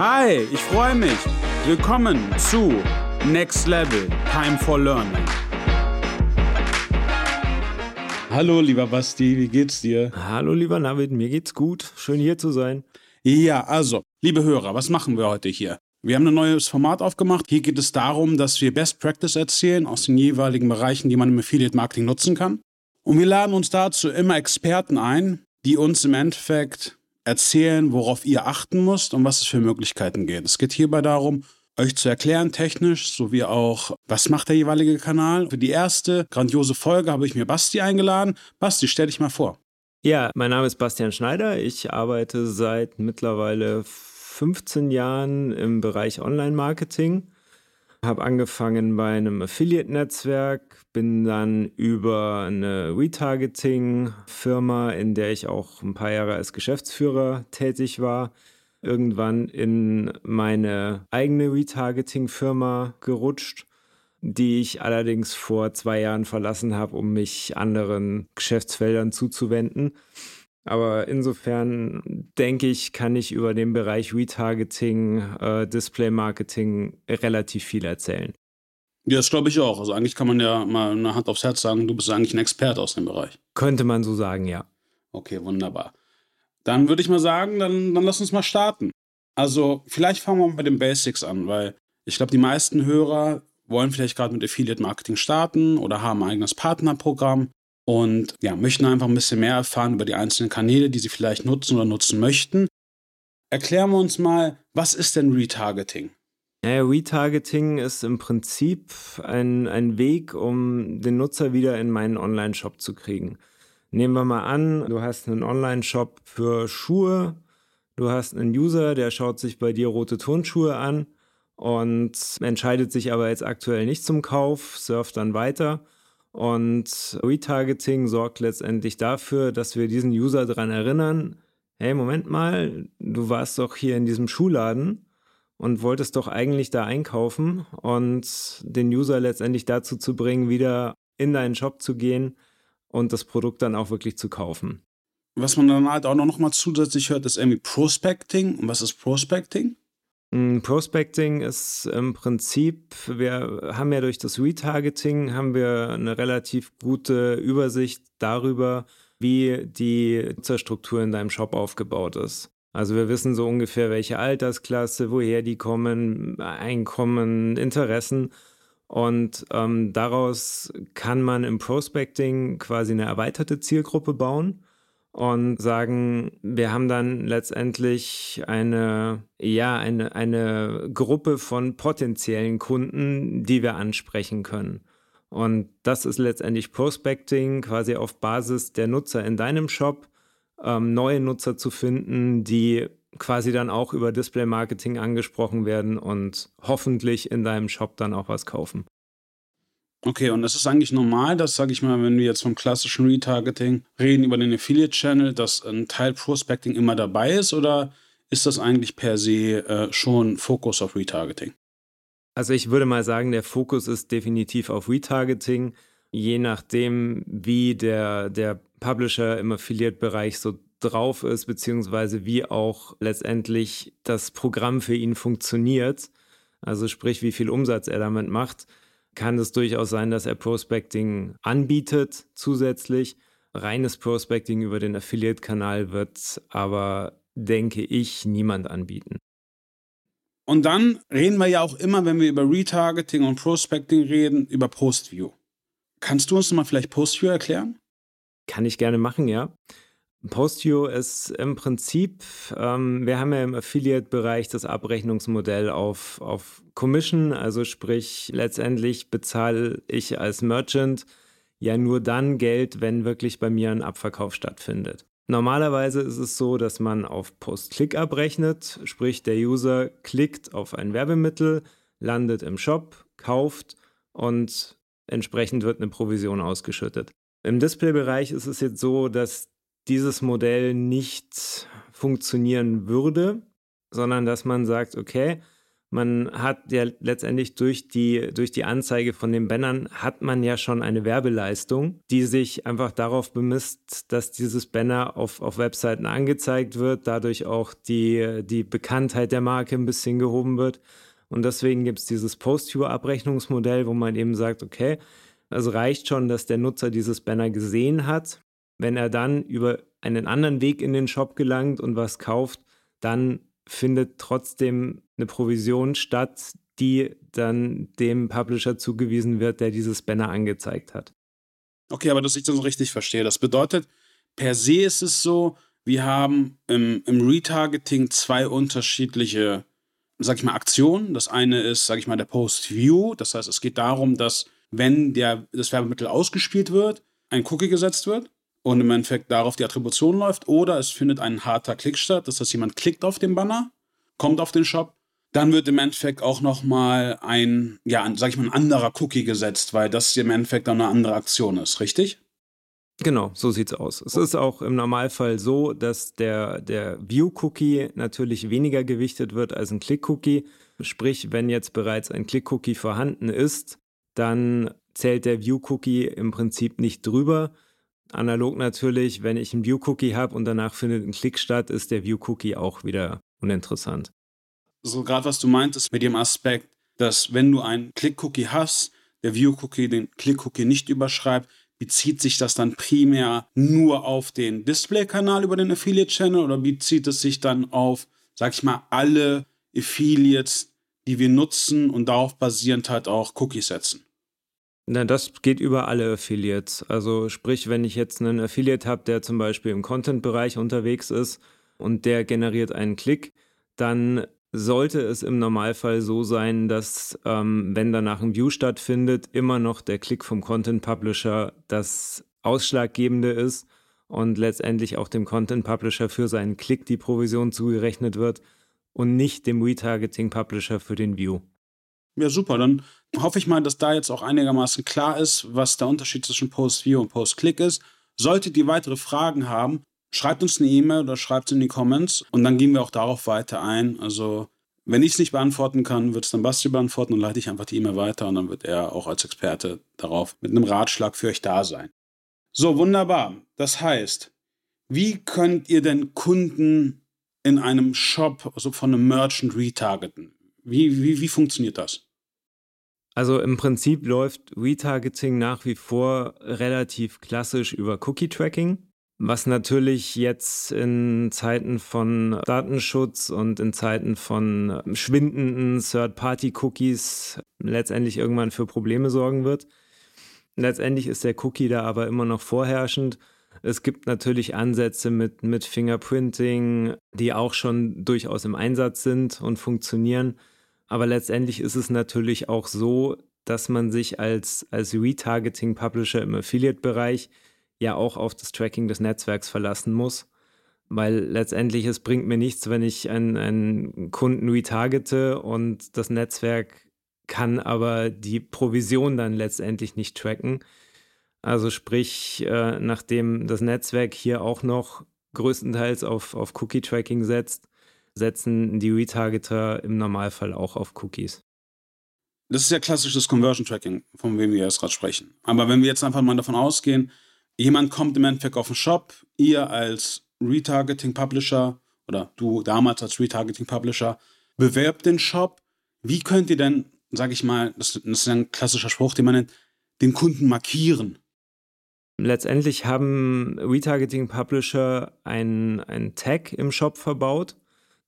Hi, ich freue mich. Willkommen zu Next Level Time for Learning. Hallo, lieber Basti, wie geht's dir? Hallo, lieber Navid, mir geht's gut. Schön hier zu sein. Ja, also, liebe Hörer, was machen wir heute hier? Wir haben ein neues Format aufgemacht. Hier geht es darum, dass wir Best Practice erzählen aus den jeweiligen Bereichen, die man im Affiliate Marketing nutzen kann. Und wir laden uns dazu immer Experten ein, die uns im Endeffekt erzählen, worauf ihr achten müsst und was es für Möglichkeiten gibt. Es geht hierbei darum, euch zu erklären, technisch, sowie auch, was macht der jeweilige Kanal. Für die erste grandiose Folge habe ich mir Basti eingeladen. Basti, stell dich mal vor. Ja, mein Name ist Bastian Schneider. Ich arbeite seit mittlerweile 15 Jahren im Bereich Online-Marketing habe angefangen bei einem Affiliate-Netzwerk, bin dann über eine Retargeting-Firma, in der ich auch ein paar Jahre als Geschäftsführer tätig war, irgendwann in meine eigene Retargeting-Firma gerutscht, die ich allerdings vor zwei Jahren verlassen habe, um mich anderen Geschäftsfeldern zuzuwenden. Aber insofern denke ich, kann ich über den Bereich Retargeting, äh, Display Marketing relativ viel erzählen. Ja, das glaube ich auch. Also eigentlich kann man ja mal eine Hand aufs Herz sagen, du bist eigentlich ein Experte aus dem Bereich. Könnte man so sagen, ja. Okay, wunderbar. Dann würde ich mal sagen, dann, dann lass uns mal starten. Also vielleicht fangen wir mal bei den Basics an, weil ich glaube, die meisten Hörer wollen vielleicht gerade mit Affiliate Marketing starten oder haben ein eigenes Partnerprogramm und ja, möchten einfach ein bisschen mehr erfahren über die einzelnen Kanäle, die sie vielleicht nutzen oder nutzen möchten. Erklären wir uns mal, was ist denn Retargeting? Ja, Retargeting ist im Prinzip ein, ein Weg, um den Nutzer wieder in meinen Online-Shop zu kriegen. Nehmen wir mal an, du hast einen Online-Shop für Schuhe, du hast einen User, der schaut sich bei dir rote Turnschuhe an und entscheidet sich aber jetzt aktuell nicht zum Kauf, surft dann weiter und Retargeting sorgt letztendlich dafür, dass wir diesen User daran erinnern, hey, Moment mal, du warst doch hier in diesem Schuhladen und wolltest doch eigentlich da einkaufen und den User letztendlich dazu zu bringen, wieder in deinen Shop zu gehen und das Produkt dann auch wirklich zu kaufen. Was man dann halt auch noch mal zusätzlich hört, ist irgendwie Prospecting. Und was ist Prospecting? Mm, Prospecting ist im Prinzip, wir haben ja durch das Retargeting haben wir eine relativ gute Übersicht darüber, wie die Nutzerstruktur in deinem Shop aufgebaut ist. Also wir wissen so ungefähr, welche Altersklasse, woher die kommen, Einkommen, Interessen. Und ähm, daraus kann man im Prospecting quasi eine erweiterte Zielgruppe bauen und sagen, wir haben dann letztendlich eine, ja, eine, eine Gruppe von potenziellen Kunden, die wir ansprechen können. Und das ist letztendlich Prospecting, quasi auf Basis der Nutzer in deinem Shop, ähm, neue Nutzer zu finden, die quasi dann auch über Display Marketing angesprochen werden und hoffentlich in deinem Shop dann auch was kaufen. Okay, und das ist eigentlich normal, dass, sage ich mal, wenn wir jetzt vom klassischen Retargeting reden über den Affiliate-Channel, dass ein Teil Prospecting immer dabei ist oder ist das eigentlich per se äh, schon Fokus auf Retargeting? Also ich würde mal sagen, der Fokus ist definitiv auf Retargeting, je nachdem, wie der, der Publisher im Affiliate-Bereich so drauf ist, beziehungsweise wie auch letztendlich das Programm für ihn funktioniert. Also sprich, wie viel Umsatz er damit macht kann es durchaus sein, dass er Prospecting anbietet zusätzlich. Reines Prospecting über den Affiliate-Kanal wird aber, denke ich, niemand anbieten. Und dann reden wir ja auch immer, wenn wir über Retargeting und Prospecting reden, über Postview. Kannst du uns mal vielleicht Postview erklären? Kann ich gerne machen, ja. Postview ist im Prinzip, ähm, wir haben ja im Affiliate-Bereich das Abrechnungsmodell auf, auf Commission, also sprich letztendlich bezahle ich als Merchant ja nur dann Geld, wenn wirklich bei mir ein Abverkauf stattfindet. Normalerweise ist es so, dass man auf Post-Click abrechnet, sprich der User klickt auf ein Werbemittel, landet im Shop, kauft und entsprechend wird eine Provision ausgeschüttet. Im Display-Bereich ist es jetzt so, dass dieses Modell nicht funktionieren würde, sondern dass man sagt, okay, man hat ja letztendlich durch die, durch die Anzeige von den Bannern hat man ja schon eine Werbeleistung, die sich einfach darauf bemisst, dass dieses Banner auf, auf Webseiten angezeigt wird, dadurch auch die, die Bekanntheit der Marke ein bisschen gehoben wird. Und deswegen gibt es dieses Post-View-Abrechnungsmodell, wo man eben sagt, okay, es reicht schon, dass der Nutzer dieses Banner gesehen hat. Wenn er dann über einen anderen Weg in den Shop gelangt und was kauft, dann findet trotzdem eine Provision statt, die dann dem Publisher zugewiesen wird, der dieses Banner angezeigt hat. Okay, aber dass ich das richtig verstehe. Das bedeutet, per se ist es so, wir haben im, im Retargeting zwei unterschiedliche, sag ich mal, Aktionen. Das eine ist, sag ich mal, der Post-View. Das heißt, es geht darum, dass, wenn der, das Werbemittel ausgespielt wird, ein Cookie gesetzt wird und im Endeffekt darauf die Attribution läuft. Oder es findet ein harter Klick statt. Das heißt, jemand klickt auf den Banner, kommt auf den Shop dann wird im Endeffekt auch nochmal ein, ja, sag ich mal, ein anderer Cookie gesetzt, weil das im Endeffekt dann eine andere Aktion ist, richtig? Genau, so sieht es aus. Es ist auch im Normalfall so, dass der, der View-Cookie natürlich weniger gewichtet wird als ein Click-Cookie. Sprich, wenn jetzt bereits ein Click-Cookie vorhanden ist, dann zählt der View-Cookie im Prinzip nicht drüber. Analog natürlich, wenn ich einen View-Cookie habe und danach findet ein Klick statt, ist der View-Cookie auch wieder uninteressant so gerade was du meintest mit dem Aspekt, dass wenn du einen Click-Cookie hast, der View-Cookie den Click-Cookie nicht überschreibt, bezieht sich das dann primär nur auf den Display-Kanal über den Affiliate-Channel oder bezieht es sich dann auf, sag ich mal, alle Affiliates, die wir nutzen und darauf basierend halt auch Cookies setzen? Na, das geht über alle Affiliates. Also sprich, wenn ich jetzt einen Affiliate habe, der zum Beispiel im Content-Bereich unterwegs ist und der generiert einen Klick, dann sollte es im Normalfall so sein, dass ähm, wenn danach ein View stattfindet, immer noch der Klick vom Content Publisher das Ausschlaggebende ist und letztendlich auch dem Content Publisher für seinen Klick die Provision zugerechnet wird und nicht dem Retargeting Publisher für den View. Ja, super. Dann hoffe ich mal, dass da jetzt auch einigermaßen klar ist, was der Unterschied zwischen Post-View und Post-Click ist. Solltet ihr weitere Fragen haben, schreibt uns eine E-Mail oder schreibt es in die Comments und dann gehen wir auch darauf weiter ein. Also, wenn ich es nicht beantworten kann, wird es dann Basti beantworten und leite ich einfach die E-Mail weiter und dann wird er auch als Experte darauf mit einem Ratschlag für euch da sein. So, wunderbar. Das heißt, wie könnt ihr denn Kunden in einem Shop, also von einem Merchant retargeten? Wie, wie, wie funktioniert das? Also im Prinzip läuft Retargeting nach wie vor relativ klassisch über Cookie-Tracking. Was natürlich jetzt in Zeiten von Datenschutz und in Zeiten von schwindenden Third-Party-Cookies letztendlich irgendwann für Probleme sorgen wird. Letztendlich ist der Cookie da aber immer noch vorherrschend. Es gibt natürlich Ansätze mit, mit Fingerprinting, die auch schon durchaus im Einsatz sind und funktionieren. Aber letztendlich ist es natürlich auch so, dass man sich als, als Retargeting-Publisher im Affiliate-Bereich ja auch auf das Tracking des Netzwerks verlassen muss. Weil letztendlich es bringt mir nichts, wenn ich einen, einen Kunden retargete und das Netzwerk kann aber die Provision dann letztendlich nicht tracken. Also sprich, äh, nachdem das Netzwerk hier auch noch größtenteils auf, auf Cookie-Tracking setzt, setzen die Retargeter im Normalfall auch auf Cookies. Das ist ja klassisches Conversion Tracking, von dem wir jetzt gerade sprechen. Aber wenn wir jetzt einfach mal davon ausgehen, jemand kommt im Endeffekt auf den Shop, ihr als Retargeting Publisher oder du damals als Retargeting Publisher bewerbt den Shop. Wie könnt ihr denn, sage ich mal, das, das ist ein klassischer Spruch, den man nennt, den Kunden markieren? Letztendlich haben Retargeting Publisher einen Tag im Shop verbaut.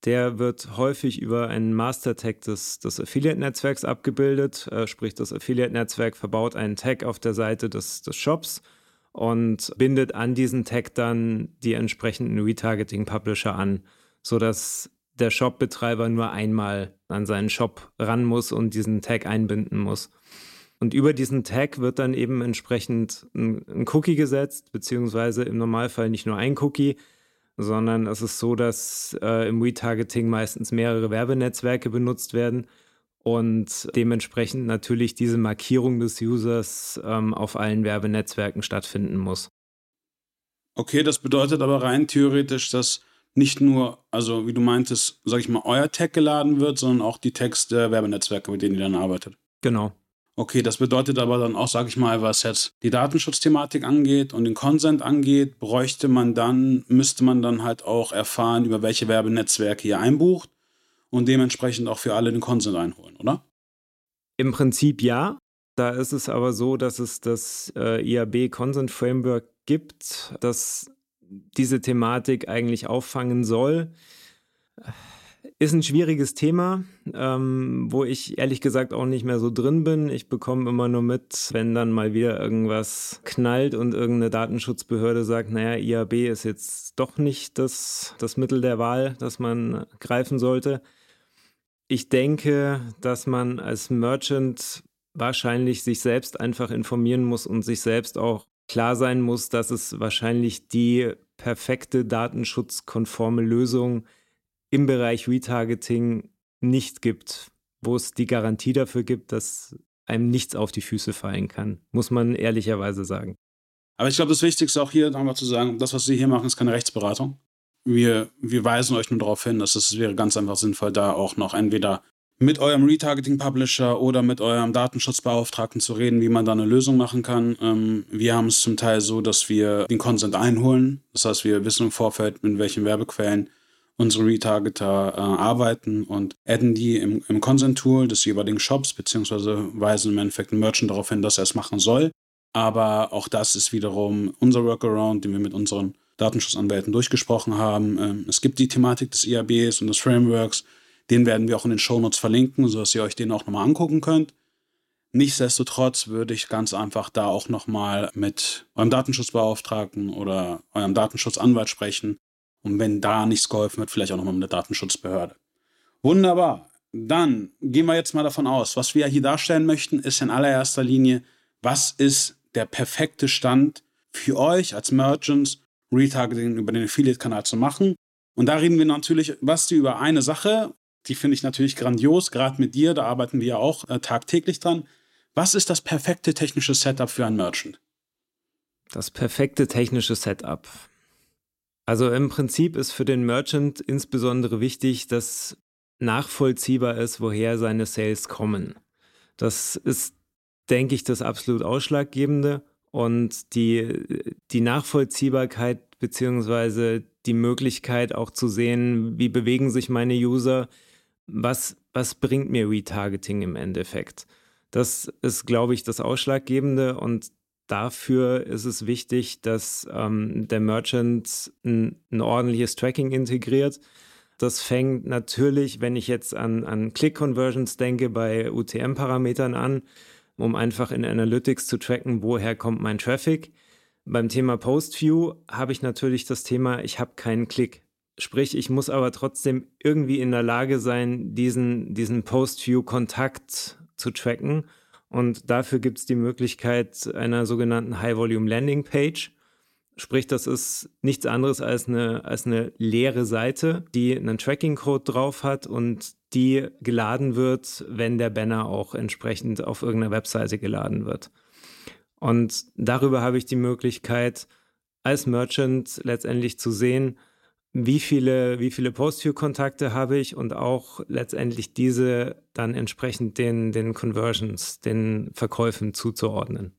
Der wird häufig über einen Master-Tag des, des Affiliate-Netzwerks abgebildet. Äh, sprich, das Affiliate-Netzwerk verbaut einen Tag auf der Seite des, des Shops und bindet an diesen Tag dann die entsprechenden Retargeting-Publisher an, sodass der Shop-Betreiber nur einmal an seinen Shop ran muss und diesen Tag einbinden muss. Und über diesen Tag wird dann eben entsprechend ein, ein Cookie gesetzt, beziehungsweise im Normalfall nicht nur ein Cookie, sondern es ist so, dass äh, im Retargeting meistens mehrere Werbenetzwerke benutzt werden und dementsprechend natürlich diese Markierung des Users ähm, auf allen Werbenetzwerken stattfinden muss. Okay, das bedeutet aber rein theoretisch, dass nicht nur, also wie du meintest, sag ich mal, euer Tag geladen wird, sondern auch die Tags der Werbenetzwerke, mit denen ihr dann arbeitet. Genau. Okay, das bedeutet aber dann auch, sag ich mal, was jetzt die Datenschutzthematik angeht und den Consent angeht, bräuchte man dann, müsste man dann halt auch erfahren, über welche Werbenetzwerke ihr einbucht und dementsprechend auch für alle den Consent einholen, oder? Im Prinzip ja. Da ist es aber so, dass es das äh, IAB Consent Framework gibt, das diese Thematik eigentlich auffangen soll. Ist ein schwieriges Thema, ähm, wo ich ehrlich gesagt auch nicht mehr so drin bin. Ich bekomme immer nur mit, wenn dann mal wieder irgendwas knallt und irgendeine Datenschutzbehörde sagt, naja, IAB ist jetzt doch nicht das, das Mittel der Wahl, das man greifen sollte. Ich denke, dass man als Merchant wahrscheinlich sich selbst einfach informieren muss und sich selbst auch klar sein muss, dass es wahrscheinlich die perfekte datenschutzkonforme Lösung im Bereich Retargeting nicht gibt, wo es die Garantie dafür gibt, dass einem nichts auf die Füße fallen kann, muss man ehrlicherweise sagen. Aber ich glaube, das Wichtigste auch hier nochmal zu sagen, das, was Sie hier machen, ist keine Rechtsberatung wir, wir weisen euch nur darauf hin, dass es wäre ganz einfach sinnvoll, da auch noch entweder mit eurem Retargeting-Publisher oder mit eurem Datenschutzbeauftragten zu reden, wie man da eine Lösung machen kann. Ähm, wir haben es zum Teil so, dass wir den Consent einholen. Das heißt, wir wissen im Vorfeld, mit welchen Werbequellen unsere Retargeter äh, arbeiten und adden die im, im Consent-Tool des jeweiligen Shops, beziehungsweise weisen im Endeffekt den Merchant darauf hin, dass er es machen soll. Aber auch das ist wiederum unser Workaround, den wir mit unseren Datenschutzanwälten durchgesprochen haben. Ähm, es gibt die Thematik des IABs und des Frameworks. Den werden wir auch in den Shownotes verlinken, sodass ihr euch den auch nochmal angucken könnt. Nichtsdestotrotz würde ich ganz einfach da auch nochmal mit eurem Datenschutzbeauftragten oder eurem Datenschutzanwalt sprechen. Und wenn da nichts geholfen wird, vielleicht auch nochmal mit der Datenschutzbehörde. Wunderbar. Dann gehen wir jetzt mal davon aus, was wir hier darstellen möchten, ist in allererster Linie, was ist der perfekte Stand für euch als Merchants, Retargeting über den Affiliate-Kanal zu machen. Und da reden wir natürlich, Basti, über eine Sache, die finde ich natürlich grandios, gerade mit dir, da arbeiten wir ja auch äh, tagtäglich dran. Was ist das perfekte technische Setup für einen Merchant? Das perfekte technische Setup. Also im Prinzip ist für den Merchant insbesondere wichtig, dass nachvollziehbar ist, woher seine Sales kommen. Das ist, denke ich, das absolut Ausschlaggebende. Und die, die Nachvollziehbarkeit beziehungsweise die Möglichkeit auch zu sehen, wie bewegen sich meine User, was, was bringt mir Retargeting im Endeffekt. Das ist, glaube ich, das Ausschlaggebende und dafür ist es wichtig, dass ähm, der Merchant ein, ein, ordentliches Tracking integriert. Das fängt natürlich, wenn ich jetzt an, an Click-Conversions denke, bei UTM-Parametern an um einfach in Analytics zu tracken, woher kommt mein Traffic. Beim Thema Postview habe ich natürlich das Thema, ich habe keinen Klick. Sprich, ich muss aber trotzdem irgendwie in der Lage sein, diesen, diesen Postview-Kontakt zu tracken. Und dafür gibt es die Möglichkeit einer sogenannten High-Volume Landing Page. Sprich, das ist nichts anderes als eine, als eine leere Seite, die einen Tracking-Code drauf hat und die geladen wird, wenn der Banner auch entsprechend auf irgendeiner Webseite geladen wird. Und darüber habe ich die Möglichkeit, als Merchant letztendlich zu sehen, wie viele, wie viele Post-View-Kontakte habe ich und auch letztendlich diese dann entsprechend den, den Conversions, den Verkäufen zuzuordnen.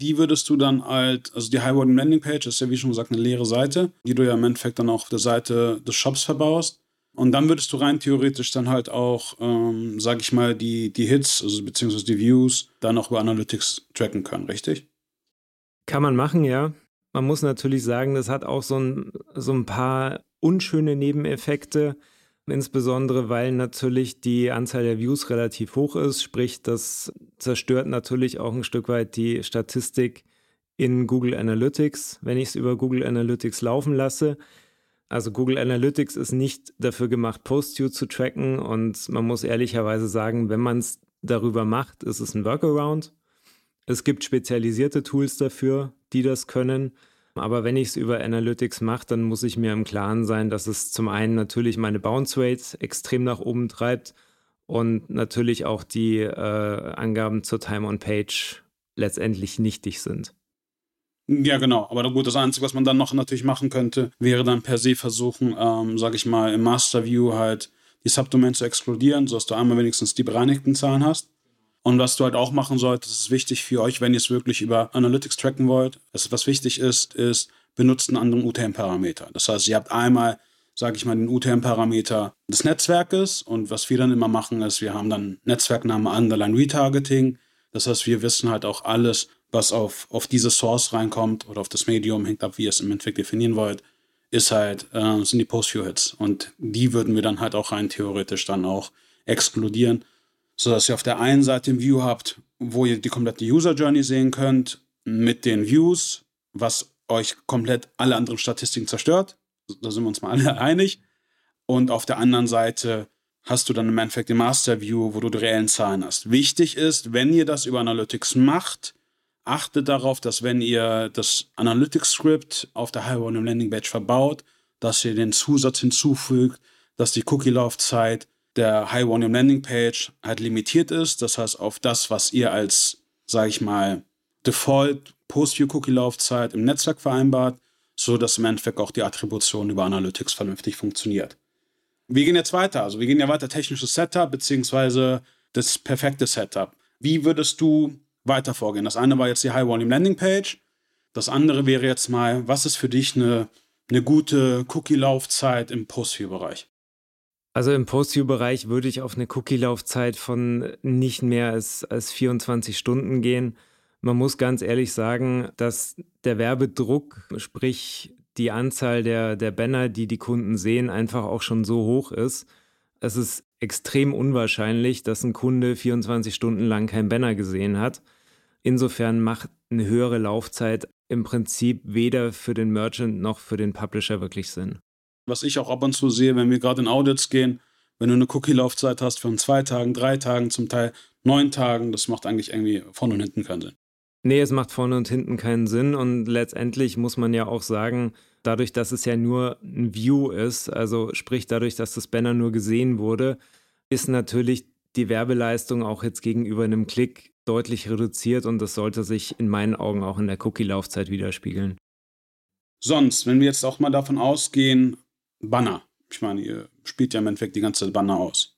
Die würdest du dann halt, also die High-Volume Landing Page ist ja wie schon gesagt eine leere Seite, die du ja im Endeffekt dann auch auf der Seite des Shops verbaust. Und dann würdest du rein theoretisch dann halt auch, ähm, sag ich mal, die, die Hits, also beziehungsweise die Views, dann auch über Analytics tracken können, richtig? Kann man machen, ja. Man muss natürlich sagen, das hat auch so ein, so ein paar unschöne Nebeneffekte, insbesondere weil natürlich die Anzahl der Views relativ hoch ist. Sprich, das zerstört natürlich auch ein Stück weit die Statistik in Google Analytics, wenn ich es über Google Analytics laufen lasse. Also Google Analytics ist nicht dafür gemacht, Post-View zu tracken und man muss ehrlicherweise sagen, wenn man es darüber macht, ist es ein Workaround. Es gibt spezialisierte Tools dafür, die das können. Aber wenn ich es über Analytics mache, dann muss ich mir im Klaren sein, dass es zum einen natürlich meine Bounce Rates extrem nach oben treibt und natürlich auch die äh, Angaben zur Time on Page letztendlich nichtig sind. Ja, genau. Aber gut, das Einzige, was man dann noch natürlich machen könnte, wäre dann per se versuchen, ähm, sage ich mal, im Master View halt die Subdomain zu exkludieren, sodass du einmal wenigstens die bereinigten Zahlen hast. Und was du halt auch machen solltest, ist wichtig für euch, wenn ihr es wirklich über Analytics tracken wollt. Das, was wichtig ist, ist, benutzt einen anderen UTM-Parameter. Das heißt, ihr habt einmal, sage ich mal, den UTM-Parameter des Netzwerkes und was wir dann immer machen, ist, wir haben dann Netzwerkname Underline Retargeting. Das heißt, wir wissen halt auch alles, was auf, auf diese Source reinkommt oder auf das Medium, hängt ab, wie ihr es im Endeffekt definieren wollt, ist halt, äh, sind die Post-View-Hits. Und die würden wir dann halt auch rein theoretisch dann auch exkludieren, sodass ihr auf der einen Seite ein View habt, wo ihr die komplette User Journey sehen könnt, mit den Views, was euch komplett alle anderen Statistiken zerstört. Da sind wir uns mal alle einig. Und auf der anderen Seite hast du dann im Endeffekt den Master View, wo du die reellen Zahlen hast. Wichtig ist, wenn ihr das über Analytics macht, achtet darauf, dass wenn ihr das Analytics-Script auf der High-Volume Landing Page verbaut, dass ihr den Zusatz hinzufügt, dass die Cookie-Laufzeit der High-Volume Landing Page halt limitiert ist. Das heißt, auf das, was ihr als, sage ich mal, Default Post-View-Cookie-Laufzeit im Netzwerk vereinbart, so dass im Endeffekt auch die Attribution über Analytics vernünftig funktioniert. Wir gehen jetzt weiter. Also wir gehen ja weiter technisches Setup beziehungsweise das perfekte Setup. Wie würdest du weiter vorgehen? Das eine war jetzt die High Volume Landing Page. Das andere wäre jetzt mal, was ist für dich eine, eine gute Cookie-Laufzeit im Post-View-Bereich? Also im Post-View-Bereich würde ich auf eine Cookie-Laufzeit von nicht mehr als, als 24 Stunden gehen. Man muss ganz ehrlich sagen, dass der Werbedruck, sprich die Anzahl der, der Banner, die die Kunden sehen, einfach auch schon so hoch ist. Es ist extrem unwahrscheinlich, dass ein Kunde 24 Stunden lang kein Banner gesehen hat. Insofern macht eine höhere Laufzeit im Prinzip weder für den Merchant noch für den Publisher wirklich Sinn. Was ich auch ab und zu sehe, wenn wir gerade in Audits gehen, wenn du eine Cookie-Laufzeit hast von zwei Tagen, drei Tagen, zum Teil neun Tagen, das macht eigentlich irgendwie vorne und hinten keinen Sinn. Nee, es macht vorne und hinten keinen Sinn und letztendlich muss man ja auch sagen, dadurch, dass es ja nur ein View ist, also sprich dadurch, dass das Banner nur gesehen wurde, ist natürlich die Werbeleistung auch jetzt gegenüber einem Klick deutlich reduziert und das sollte sich in meinen Augen auch in der Cookie-Laufzeit widerspiegeln. Sonst, wenn wir jetzt auch mal davon ausgehen, Banner. Ich meine, ihr spielt ja im Endeffekt die ganze Banner aus.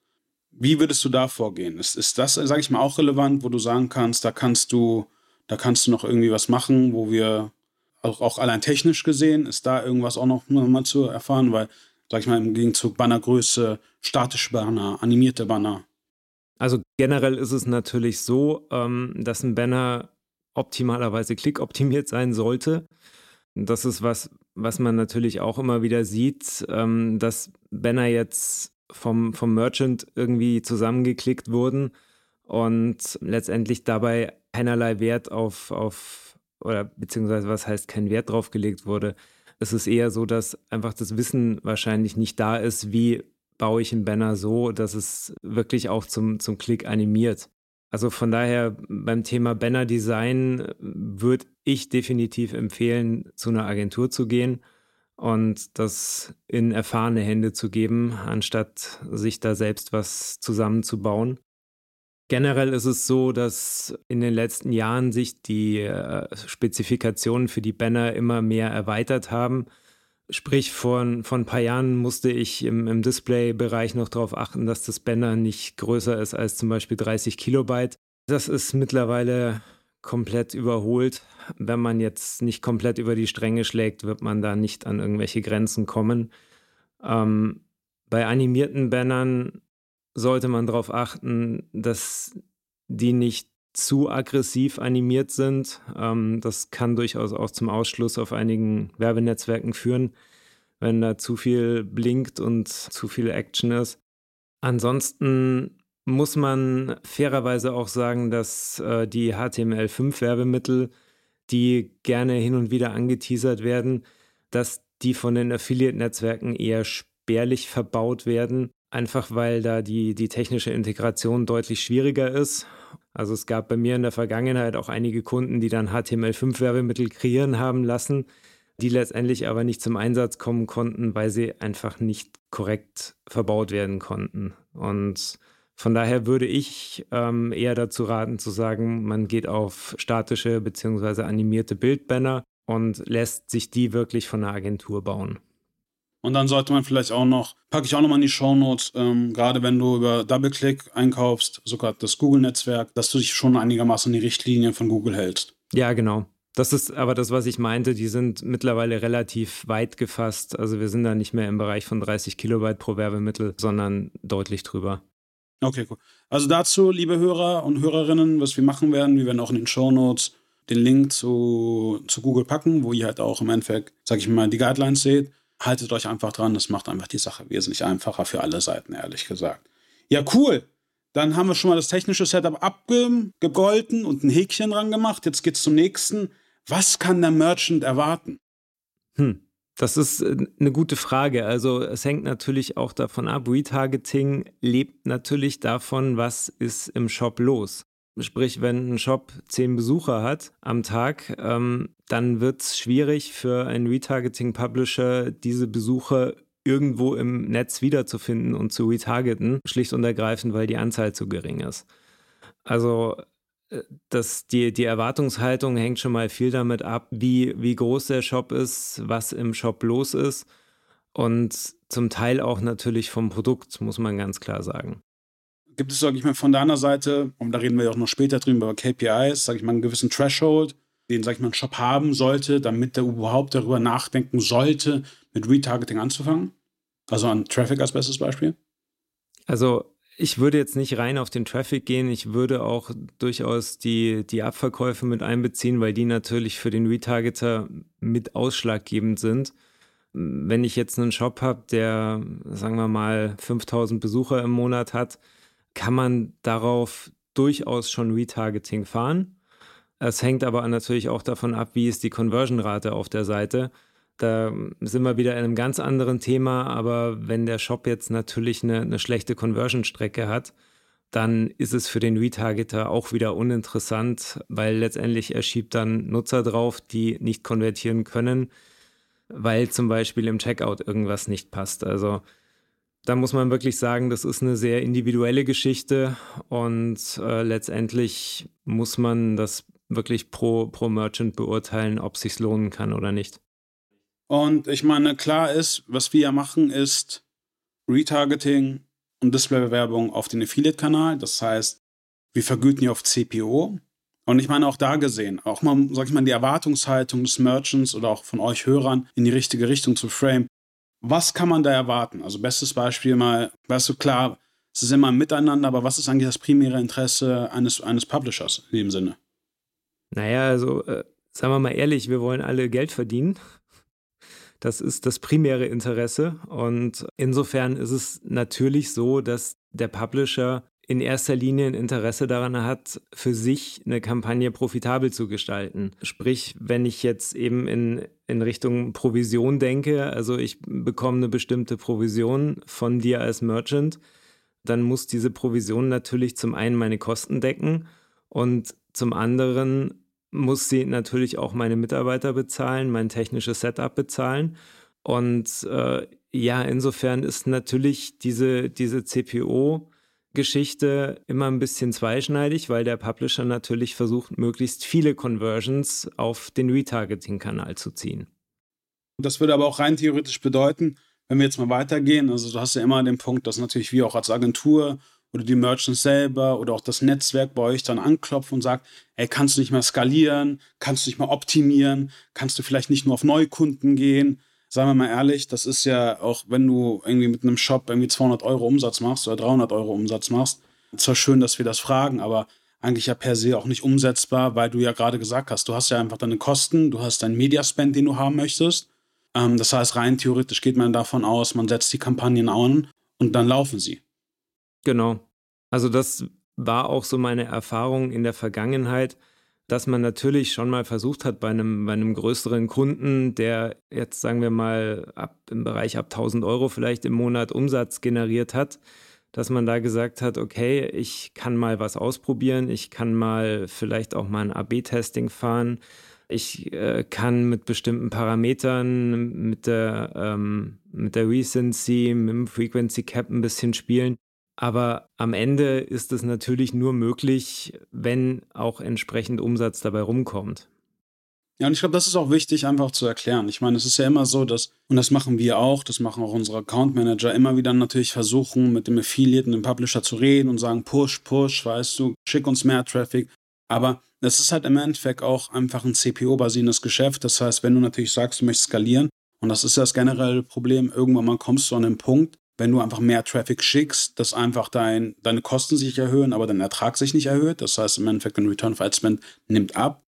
Wie würdest du da vorgehen? Ist, ist das, sage ich mal, auch relevant, wo du sagen kannst, da kannst du, da kannst du noch irgendwie was machen, wo wir auch, auch allein technisch gesehen, ist da irgendwas auch noch mal zu erfahren, weil, sag ich mal, im Gegenzug Bannergröße, statische Banner, animierte Banner. Also generell ist es natürlich so, ähm, dass ein Banner optimalerweise klickoptimiert sein sollte. Das ist was, was man natürlich auch immer wieder sieht, ähm, dass Banner jetzt vom, vom Merchant irgendwie zusammengeklickt wurden und letztendlich dabei keinerlei Wert auf, auf oder beziehungsweise was heißt kein Wert drauf gelegt wurde. Es ist eher so, dass einfach das Wissen wahrscheinlich nicht da ist, wie baue ich einen Banner so, dass es wirklich auch zum, zum Klick animiert. Also von daher beim Thema Banner-Design würde ich definitiv empfehlen, zu einer Agentur zu gehen und das in erfahrene Hände zu geben, anstatt sich da selbst was zusammenzubauen. Generell ist es so, dass in den letzten Jahren sich die äh, Spezifikationen für die Banner immer mehr erweitert haben. Sprich, vor, vor ein paar Jahren musste ich im, im Display-Bereich noch darauf achten, dass das Banner nicht größer ist als zum Beispiel 30 Kilobyte. Das ist mittlerweile komplett überholt. Wenn man jetzt nicht komplett über die Stränge schlägt, wird man da nicht an irgendwelche Grenzen kommen. Ähm, bei animierten Bannern sollte man darauf achten, dass die nicht zu aggressiv animiert sind. Ähm, das kann durchaus auch zum Ausschluss auf einigen Werbenetzwerken führen, wenn da zu viel blinkt und zu viel Action ist. Ansonsten muss man fairerweise auch sagen, dass äh, die HTML5-Werbemittel, die gerne hin und wieder angeteasert werden, dass die von den Affiliate-Netzwerken eher spärlich verbaut werden einfach weil da die, die technische Integration deutlich schwieriger ist. Also es gab bei mir in der Vergangenheit auch einige Kunden, die dann HTML5-Werbemittel kreieren haben lassen, die letztendlich aber nicht zum Einsatz kommen konnten, weil sie einfach nicht korrekt verbaut werden konnten. Und von daher würde ich ähm, eher dazu raten zu sagen, man geht auf statische bzw. animierte Bildbanner und lässt sich die wirklich von der Agentur bauen. Und dann sollte man vielleicht auch noch, packe ich auch nochmal in die Shownotes, ähm, gerade wenn du über DoubleClick einkaufst, sogar das Google-Netzwerk, dass du dich schon einigermaßen an die Richtlinien von Google hältst. Ja, genau. Das ist aber das, was ich meinte. Die sind mittlerweile relativ weit gefasst. Also wir sind da nicht mehr im Bereich von 30 Kilobyte pro Werbemittel, sondern deutlich drüber. Okay, cool. Also dazu, liebe Hörer und Hörerinnen, was wir machen werden, wir werden auch in den Show Notes den Link zu, zu Google packen, wo ihr halt auch im Endeffekt, sag ich mal, die Guidelines seht. Haltet euch einfach dran, das macht einfach die Sache wesentlich einfacher für alle Seiten, ehrlich gesagt. Ja, cool. Dann haben wir schon mal das technische Setup abgegolten und ein Häkchen dran gemacht. Jetzt geht's zum nächsten. Was kann der Merchant erwarten? Hm. Das ist äh, eine gute Frage. Also es hängt natürlich auch davon ab. Retargeting lebt natürlich davon, was ist im Shop los. Sprich, wenn ein Shop zehn Besucher hat am Tag, ähm, dann wird es schwierig für einen Retargeting-Publisher, diese Besucher irgendwo im Netz wiederzufinden und zu retargeten, schlicht und ergreifend, weil die Anzahl zu gering ist. Also das, die, die Erwartungshaltung hängt schon mal viel damit ab, wie, wie groß der Shop ist, was im Shop los ist und zum Teil auch natürlich vom Produkt, muss man ganz klar sagen. Gibt es, sage ich mal, von deiner Seite, und da reden wir auch noch später drüber, über KPIs, sage ich mal, einen gewissen Threshold, den, sage ich mal, ein Shop haben sollte, damit er überhaupt darüber nachdenken sollte, mit Retargeting anzufangen? Also an Traffic als bestes Beispiel? Also ich würde jetzt nicht rein auf den Traffic gehen. Ich würde auch durchaus die, die Abverkäufe mit einbeziehen, weil die natürlich für den Retargeter mit ausschlaggebend sind. Wenn ich jetzt einen Shop habe, der, sagen wir mal, 5000 Besucher im Monat hat, kann man darauf durchaus schon Retargeting fahren. Es hängt aber natürlich auch davon ab, wie ist die Conversion-Rate auf der Seite. Da sind wir wieder in einem ganz anderen Thema, aber wenn der Shop jetzt natürlich eine, eine schlechte Conversion-Strecke hat, dann ist es für den Retargeter auch wieder uninteressant, weil letztendlich er schiebt dann Nutzer drauf, die nicht konvertieren können, weil zum Beispiel im Checkout irgendwas nicht passt. Also da muss man wirklich sagen, das ist eine sehr individuelle Geschichte und äh, letztendlich muss man das wirklich pro, pro Merchant beurteilen, ob es sich lohnen kann oder nicht. Und ich meine, klar ist, was wir ja machen, ist Retargeting und Displaybewerbung auf den Affiliate-Kanal. Das heißt, wir vergüten ja auf CPO. Und ich meine, auch da gesehen, auch mal, sag ich mal, die Erwartungshaltung des Merchants oder auch von euch Hörern in die richtige Richtung zu frame. Was kann man da erwarten? Also, bestes Beispiel mal, weißt du, klar, es ist immer ein Miteinander, aber was ist eigentlich das primäre Interesse eines, eines Publishers in dem Sinne? Naja, also, äh, sagen wir mal ehrlich, wir wollen alle Geld verdienen. Das ist das primäre Interesse. Und insofern ist es natürlich so, dass der Publisher in erster Linie ein Interesse daran hat, für sich eine Kampagne profitabel zu gestalten. Sprich, wenn ich jetzt eben in, in Richtung Provision denke, also ich bekomme eine bestimmte Provision von dir als Merchant, dann muss diese Provision natürlich zum einen meine Kosten decken und zum anderen muss sie natürlich auch meine Mitarbeiter bezahlen, mein technisches Setup bezahlen. Und äh, ja, insofern ist natürlich diese, diese CPO Geschichte immer ein bisschen zweischneidig, weil der Publisher natürlich versucht, möglichst viele Conversions auf den Retargeting-Kanal zu ziehen. Das würde aber auch rein theoretisch bedeuten, wenn wir jetzt mal weitergehen, also du hast ja immer den Punkt, dass natürlich wir auch als Agentur oder die Merchants selber oder auch das Netzwerk bei euch dann anklopft und sagt, ey, kannst du nicht mehr skalieren, kannst du nicht mehr optimieren, kannst du vielleicht nicht nur auf Neukunden gehen. Sagen wir mal ehrlich, das ist ja auch, wenn du irgendwie mit einem Shop irgendwie 200 Euro Umsatz machst oder 300 Euro Umsatz machst, zwar schön, dass wir das fragen, aber eigentlich ja per se auch nicht umsetzbar, weil du ja gerade gesagt hast, du hast ja einfach deine Kosten, du hast deinen Mediaspend, den du haben möchtest. Ähm, das heißt, rein theoretisch geht man davon aus, man setzt die Kampagnen an und dann laufen sie. Genau. Also das war auch so meine Erfahrung in der Vergangenheit, dass man natürlich schon mal versucht hat bei einem, bei einem größeren Kunden, der jetzt sagen wir mal ab, im Bereich ab 1000 Euro vielleicht im Monat Umsatz generiert hat, dass man da gesagt hat, okay, ich kann mal was ausprobieren, ich kann mal vielleicht auch mal ein AB-Testing fahren, ich äh, kann mit bestimmten Parametern, mit der, ähm, mit der Recency, mit dem Frequency Cap ein bisschen spielen. Aber am Ende ist es natürlich nur möglich, wenn auch entsprechend Umsatz dabei rumkommt. Ja, und ich glaube, das ist auch wichtig, einfach zu erklären. Ich meine, es ist ja immer so, dass, und das machen wir auch, das machen auch unsere Account Manager, immer wieder natürlich versuchen, mit dem Affiliate und dem Publisher zu reden und sagen, push, push, weißt du, schick uns mehr Traffic. Aber es ist halt im Endeffekt auch einfach ein CPO-basierendes Geschäft. Das heißt, wenn du natürlich sagst, du möchtest skalieren, und das ist ja das generelle Problem, irgendwann mal kommst du an den Punkt, wenn du einfach mehr Traffic schickst, dass einfach dein, deine Kosten sich erhöhen, aber dein Ertrag sich nicht erhöht. Das heißt, im Endeffekt, dein Return of Ad Spend nimmt ab.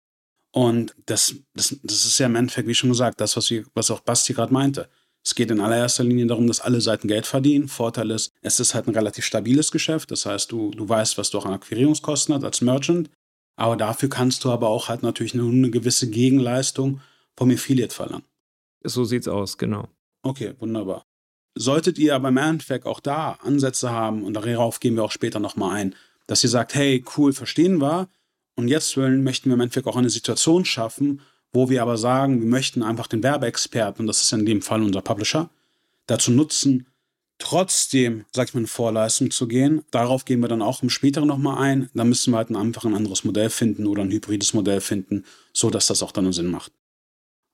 Und das, das, das ist ja im Endeffekt, wie schon gesagt, das, was, wir, was auch Basti gerade meinte. Es geht in allererster Linie darum, dass alle Seiten Geld verdienen. Vorteil ist, es ist halt ein relativ stabiles Geschäft. Das heißt, du, du weißt, was du auch an Akquirierungskosten hast als Merchant. Aber dafür kannst du aber auch halt natürlich eine, eine gewisse Gegenleistung vom Affiliate verlangen. So sieht's aus, genau. Okay, wunderbar. Solltet ihr aber im Endeffekt auch da Ansätze haben, und darauf gehen wir auch später nochmal ein, dass ihr sagt, hey, cool, verstehen wir, und jetzt möchten wir im Endeffekt auch eine Situation schaffen, wo wir aber sagen, wir möchten einfach den Werbeexperten, und das ist in dem Fall unser Publisher, dazu nutzen, trotzdem, sag ich mal, in Vorleistung zu gehen. Darauf gehen wir dann auch im späteren nochmal ein. Da müssen wir halt einfach ein anderes Modell finden oder ein hybrides Modell finden, sodass das auch dann Sinn macht.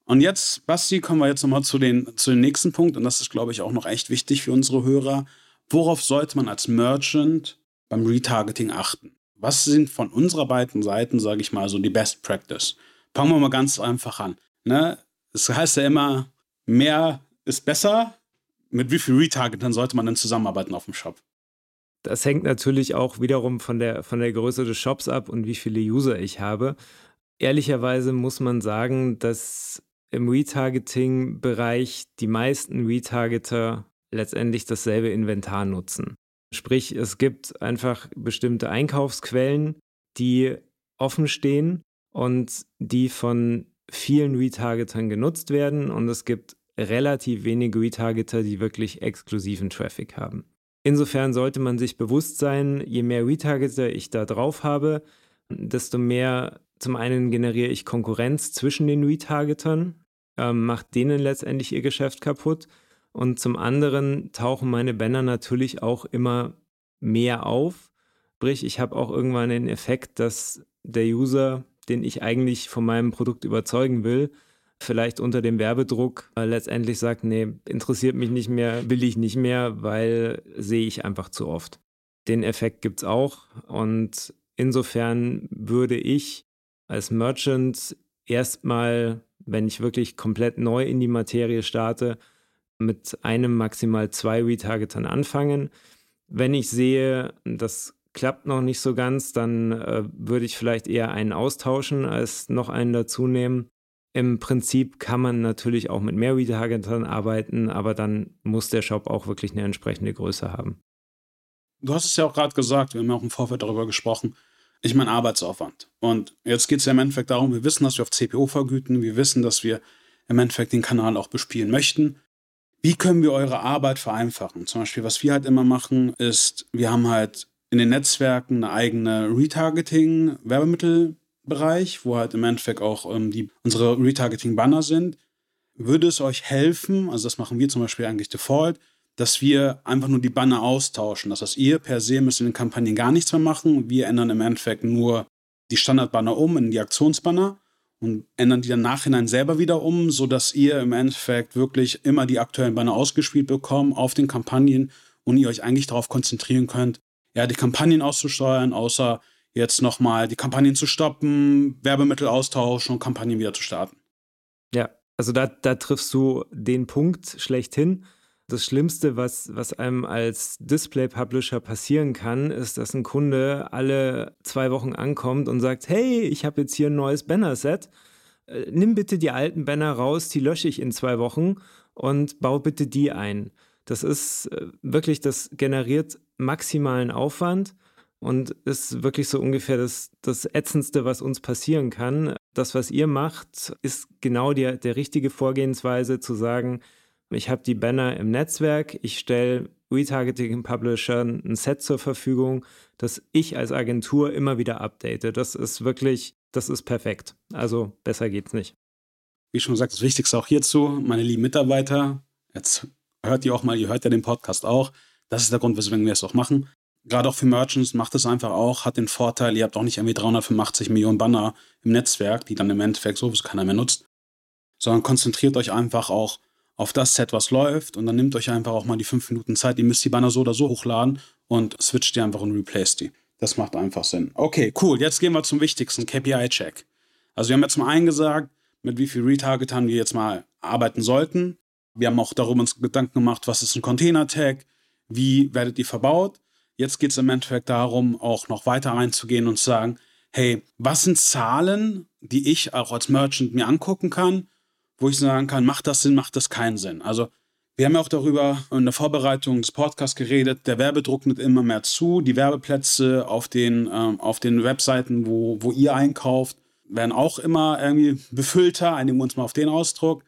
Und jetzt, Basti, kommen wir jetzt nochmal zu zu den nächsten Punkt. Und das ist, glaube ich, auch noch echt wichtig für unsere Hörer. Worauf sollte man als Merchant beim Retargeting achten? Was sind von unserer beiden Seiten, sage ich mal, so die Best Practice? Fangen wir mal ganz einfach an. Ne? Es heißt ja immer, mehr ist besser. Mit wie viel Retargetern sollte man denn zusammenarbeiten auf dem Shop? Das hängt natürlich auch wiederum von der, von der Größe des Shops ab und wie viele User ich habe. Ehrlicherweise muss man sagen, dass im Retargeting-Bereich die meisten Retargeter letztendlich dasselbe Inventar nutzen. Sprich, es gibt einfach bestimmte Einkaufsquellen, die offen stehen und die von vielen Retargetern genutzt werden und es gibt relativ wenige Retargeter, die wirklich exklusiven Traffic haben. Insofern sollte man sich bewusst sein, je mehr Retargeter ich da drauf habe, desto mehr zum einen generiere ich Konkurrenz zwischen den Retargetern, ähm, macht denen letztendlich ihr Geschäft kaputt und zum anderen tauchen meine Banner natürlich auch immer mehr auf. Sprich, ich habe auch irgendwann den Effekt, dass der User, den ich eigentlich von meinem Produkt überzeugen will, vielleicht unter dem Werbedruck äh, letztendlich sagt, nee, interessiert mich nicht mehr, will ich nicht mehr, weil sehe ich einfach zu oft. Den Effekt gibt es auch und insofern würde ich als Merchant erstmal, wenn ich wirklich komplett neu in die Materie starte, mit einem maximal zwei Retargetern anfangen. Wenn ich sehe, das klappt noch nicht so ganz, dann äh, würde ich vielleicht eher einen austauschen, als noch einen dazu nehmen. Im Prinzip kann man natürlich auch mit mehr Retargetern arbeiten, aber dann muss der Shop auch wirklich eine entsprechende Größe haben. Du hast es ja auch gerade gesagt, wir haben ja auch im Vorfeld darüber gesprochen. Ich meine Arbeitsaufwand. Und jetzt geht es ja im Endeffekt darum, wir wissen, dass wir auf CPO vergüten, wir wissen, dass wir im Endeffekt den Kanal auch bespielen möchten. Wie können wir eure Arbeit vereinfachen? Zum Beispiel, was wir halt immer machen, ist, wir haben halt in den Netzwerken eine eigene Retargeting-Werbemittelbereich, wo halt im Endeffekt auch ähm, die, unsere Retargeting-Banner sind. Würde es euch helfen, also das machen wir zum Beispiel eigentlich default, dass wir einfach nur die Banner austauschen. Das heißt, ihr per se müsst in den Kampagnen gar nichts mehr machen. Wir ändern im Endeffekt nur die Standardbanner um in die Aktionsbanner und ändern die dann nachhinein selber wieder um, sodass ihr im Endeffekt wirklich immer die aktuellen Banner ausgespielt bekommt auf den Kampagnen und ihr euch eigentlich darauf konzentrieren könnt, ja, die Kampagnen auszusteuern, außer jetzt nochmal die Kampagnen zu stoppen, Werbemittel austauschen und Kampagnen wieder zu starten. Ja, also da, da triffst du den Punkt schlechthin. Das Schlimmste, was, was einem als Display-Publisher passieren kann, ist, dass ein Kunde alle zwei Wochen ankommt und sagt, hey, ich habe jetzt hier ein neues Banner-Set. Äh, nimm bitte die alten Banner raus, die lösche ich in zwei Wochen und bau bitte die ein. Das ist äh, wirklich, das generiert maximalen Aufwand und ist wirklich so ungefähr das, das Ätzendste, was uns passieren kann. Das, was ihr macht, ist genau die, der richtige Vorgehensweise zu sagen, ich habe die Banner im Netzwerk, ich stelle Retargeting-Publishern ein Set zur Verfügung, das ich als Agentur immer wieder update. Das ist wirklich, das ist perfekt. Also besser geht's nicht. Wie schon gesagt, das Wichtigste auch hierzu, meine lieben Mitarbeiter, jetzt hört ihr auch mal, ihr hört ja den Podcast auch. Das ist der Grund, weswegen wir es auch machen. gerade auch für Merchants, macht es einfach auch, hat den Vorteil, ihr habt auch nicht irgendwie 385 Millionen Banner im Netzwerk, die dann im Endeffekt sowieso keiner mehr nutzt, sondern konzentriert euch einfach auch auf das Set, was läuft und dann nehmt euch einfach auch mal die fünf Minuten Zeit. Ihr müsst die Banner so oder so hochladen und switcht die einfach und replace die. Das macht einfach Sinn. Okay, cool. Jetzt gehen wir zum wichtigsten, KPI-Check. Also wir haben ja zum einen gesagt, mit wie viel Retargetern wir jetzt mal arbeiten sollten. Wir haben auch darüber uns Gedanken gemacht, was ist ein Container-Tag, wie werdet ihr verbaut. Jetzt geht es im Endeffekt darum, auch noch weiter reinzugehen und zu sagen, hey, was sind Zahlen, die ich auch als Merchant mir angucken kann, wo ich sagen kann, macht das Sinn, macht das keinen Sinn. Also wir haben ja auch darüber in der Vorbereitung des Podcasts geredet, der Werbedruck nimmt immer mehr zu, die Werbeplätze auf den, ähm, auf den Webseiten, wo, wo ihr einkauft, werden auch immer irgendwie befüllter, einigen wir uns mal auf den Ausdruck.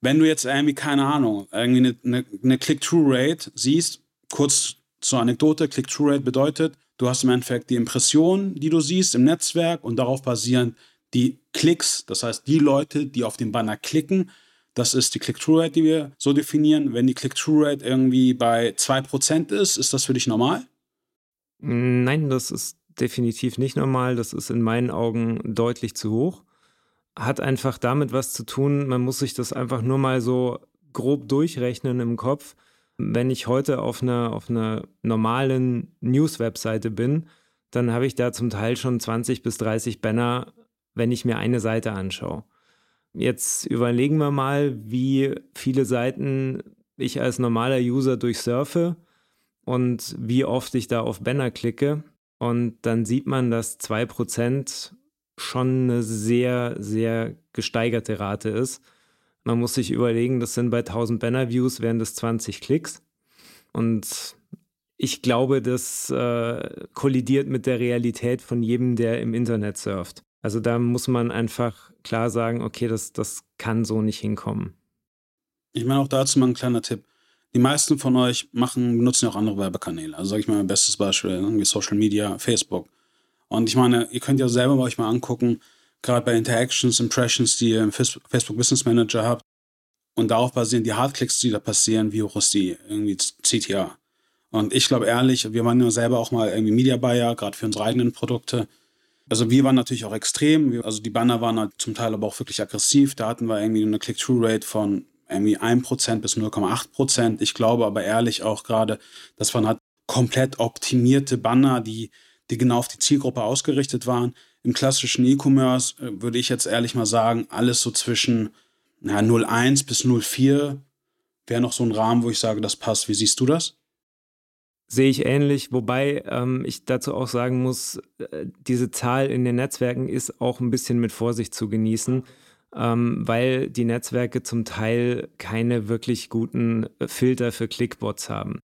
Wenn du jetzt irgendwie, keine Ahnung, irgendwie eine, eine, eine Click-Through-Rate siehst, kurz zur Anekdote, Click-Through-Rate bedeutet, du hast im Endeffekt die Impression, die du siehst im Netzwerk und darauf basierend die Klicks, das heißt die Leute, die auf den Banner klicken, das ist die Click-Through-Rate, die wir so definieren. Wenn die Click-Through-Rate irgendwie bei 2% ist, ist das für dich normal? Nein, das ist definitiv nicht normal. Das ist in meinen Augen deutlich zu hoch. Hat einfach damit was zu tun, man muss sich das einfach nur mal so grob durchrechnen im Kopf. Wenn ich heute auf einer, auf einer normalen News-Webseite bin, dann habe ich da zum Teil schon 20 bis 30 Banner, wenn ich mir eine Seite anschaue. Jetzt überlegen wir mal, wie viele Seiten ich als normaler User durchsurfe und wie oft ich da auf Banner klicke. Und dann sieht man, dass 2% schon eine sehr, sehr gesteigerte Rate ist. Man muss sich überlegen, das sind bei 1000 Banner-Views, wären das 20 Klicks. Und ich glaube, das äh, kollidiert mit der Realität von jedem, der im Internet surft. Also da muss man einfach klar sagen, okay, das, das kann so nicht hinkommen. Ich meine auch dazu mal ein kleiner Tipp. Die meisten von euch machen, benutzen ja auch andere Werbekanäle. Also sage ich mal mein bestes Beispiel, irgendwie Social Media, Facebook. Und ich meine, ihr könnt ja selber euch mal angucken, gerade bei Interactions, Impressions, die ihr im Facebook Business Manager habt. Und darauf basieren die Hardclicks, die da passieren, wie hoch ist die irgendwie CTA. Und ich glaube ehrlich, wir waren ja selber auch mal irgendwie Media Buyer, gerade für unsere eigenen Produkte. Also wir waren natürlich auch extrem. Also die Banner waren halt zum Teil aber auch wirklich aggressiv. Da hatten wir irgendwie eine Click-Through-Rate von irgendwie 1% bis 0,8%. Ich glaube aber ehrlich auch gerade, dass man hat komplett optimierte Banner, die, die genau auf die Zielgruppe ausgerichtet waren. Im klassischen E-Commerce äh, würde ich jetzt ehrlich mal sagen, alles so zwischen ja, 0,1 bis 0,4 wäre noch so ein Rahmen, wo ich sage, das passt. Wie siehst du das? Sehe ich ähnlich, wobei ähm, ich dazu auch sagen muss, äh, diese Zahl in den Netzwerken ist auch ein bisschen mit Vorsicht zu genießen, ähm, weil die Netzwerke zum Teil keine wirklich guten äh, Filter für Clickbots haben.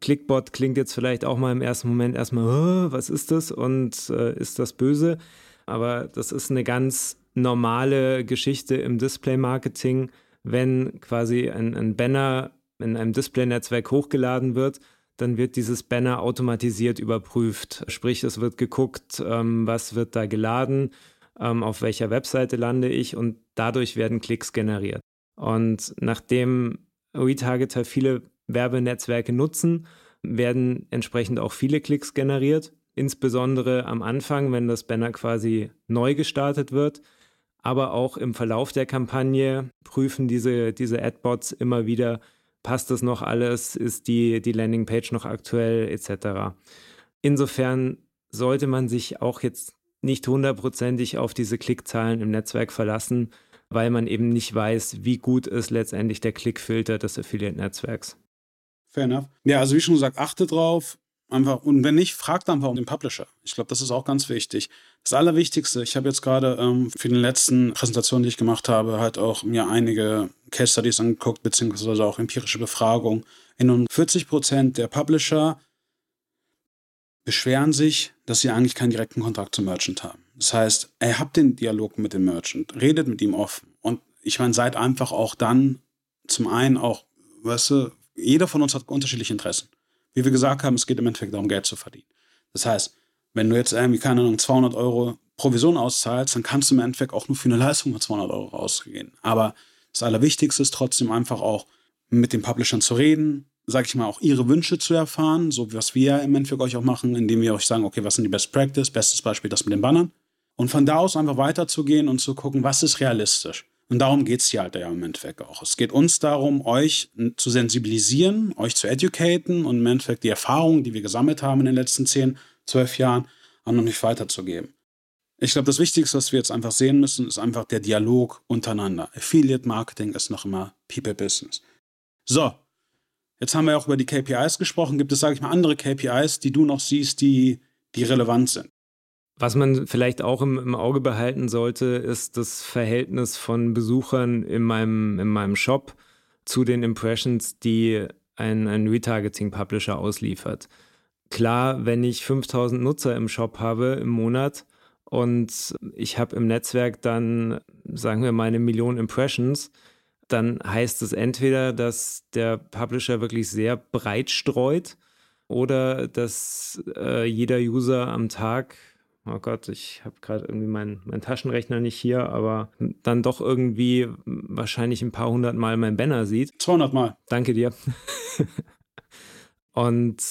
Clickbot klingt jetzt vielleicht auch mal im ersten Moment erstmal, was ist das und äh, ist das böse? Aber das ist eine ganz normale Geschichte im Display-Marketing, wenn quasi ein, ein Banner in einem Display-Netzwerk hochgeladen wird dann wird dieses Banner automatisiert überprüft. Sprich, es wird geguckt, ähm, was wird da geladen, ähm, auf welcher Webseite lande ich und dadurch werden Klicks generiert. Und nachdem Retargeter viele Werbenetzwerke nutzen, werden entsprechend auch viele Klicks generiert. Insbesondere am Anfang, wenn das Banner quasi neu gestartet wird. Aber auch im Verlauf der Kampagne prüfen diese, diese Adbots immer wieder, passt das noch alles, ist die, die Landingpage noch aktuell etc. Insofern sollte man sich auch jetzt nicht hundertprozentig auf diese Klickzahlen im Netzwerk verlassen, weil man eben nicht weiß, wie gut ist letztendlich der Klickfilter des Affiliate-Netzwerks. Fair enough. Ja, also wie schon gesagt, achte drauf, Einfach, und wenn nicht, fragt einfach um den Publisher. Ich glaube, das ist auch ganz wichtig. Das Allerwichtigste, ich habe jetzt gerade ähm, für die letzten Präsentationen, die ich gemacht habe, halt auch mir einige Case Studies angeguckt, beziehungsweise auch empirische Befragungen. In 40 Prozent der Publisher beschweren sich, dass sie eigentlich keinen direkten Kontakt zum Merchant haben. Das heißt, ihr habt den Dialog mit dem Merchant, redet mit ihm offen. Und ich meine, seid einfach auch dann zum einen auch, weißt du, jeder von uns hat unterschiedliche Interessen wie wir gesagt haben, es geht im Endeffekt darum, Geld zu verdienen. Das heißt, wenn du jetzt irgendwie, keine Ahnung, 200 Euro Provision auszahlst, dann kannst du im Endeffekt auch nur für eine Leistung von 200 Euro ausgehen. Aber das Allerwichtigste ist trotzdem einfach auch mit den Publishern zu reden, sag ich mal, auch ihre Wünsche zu erfahren, so was wir im Endeffekt euch auch machen, indem wir euch sagen, okay, was sind die Best Practice, bestes Beispiel das mit den Bannern. Und von da aus einfach weiterzugehen und zu gucken, was ist realistisch. Und darum geht es hier halt ja im Endeffekt auch. Es geht uns darum, euch zu sensibilisieren, euch zu educaten und im Endeffekt die Erfahrungen, die wir gesammelt haben in den letzten 10, 12 Jahren, an und nicht weiterzugeben. Ich glaube, das Wichtigste, was wir jetzt einfach sehen müssen, ist einfach der Dialog untereinander. Affiliate Marketing ist noch immer People Business. So, jetzt haben wir auch über die KPIs gesprochen. Gibt es, sage ich mal, andere KPIs, die du noch siehst, die, die relevant sind? Was man vielleicht auch im, im, Auge behalten sollte, ist das Verhältnis von Besuchern in meinem, in meinem Shop zu den Impressions, die ein, ein Retargeting-Publisher ausliefert. Klar, wenn ich 5000 Nutzer im Shop habe im Monat und ich habe im Netzwerk dann, sagen wir mal, eine Million Impressions, dann heißt es entweder, dass der Publisher wirklich sehr breit streut oder dass äh, jeder User am Tag oh Gott, ich habe gerade irgendwie meinen mein Taschenrechner nicht hier, aber dann doch irgendwie wahrscheinlich ein paar hundert Mal mein Banner sieht. 200 Mal. Danke dir. Und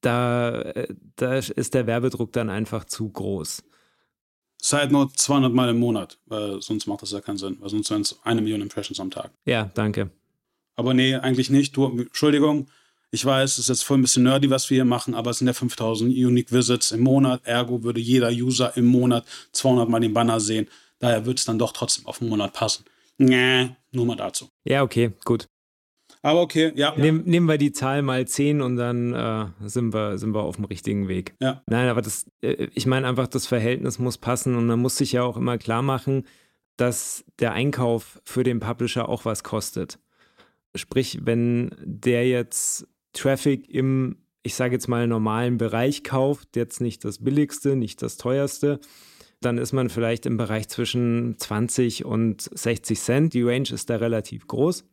da, da ist der Werbedruck dann einfach zu groß. Side Note 200 Mal im Monat, weil sonst macht das ja keinen Sinn, weil sonst wären es eine Million Impressions am Tag. Ja, danke. Aber nee, eigentlich nicht. Du, Entschuldigung, ich weiß, es ist jetzt voll ein bisschen nerdy, was wir hier machen, aber es sind ja 5000 Unique Visits im Monat. Ergo würde jeder User im Monat 200 Mal den Banner sehen. Daher wird es dann doch trotzdem auf den Monat passen. Nee, nur mal dazu. Ja, okay, gut. Aber okay, ja. Nehm, nehmen wir die Zahl mal 10 und dann äh, sind, wir, sind wir auf dem richtigen Weg. Ja. Nein, aber das, äh, ich meine einfach, das Verhältnis muss passen und man muss sich ja auch immer klar machen, dass der Einkauf für den Publisher auch was kostet. Sprich, wenn der jetzt Traffic im, ich sage jetzt mal, normalen Bereich kauft, jetzt nicht das billigste, nicht das teuerste, dann ist man vielleicht im Bereich zwischen 20 und 60 Cent. Die Range ist da relativ groß.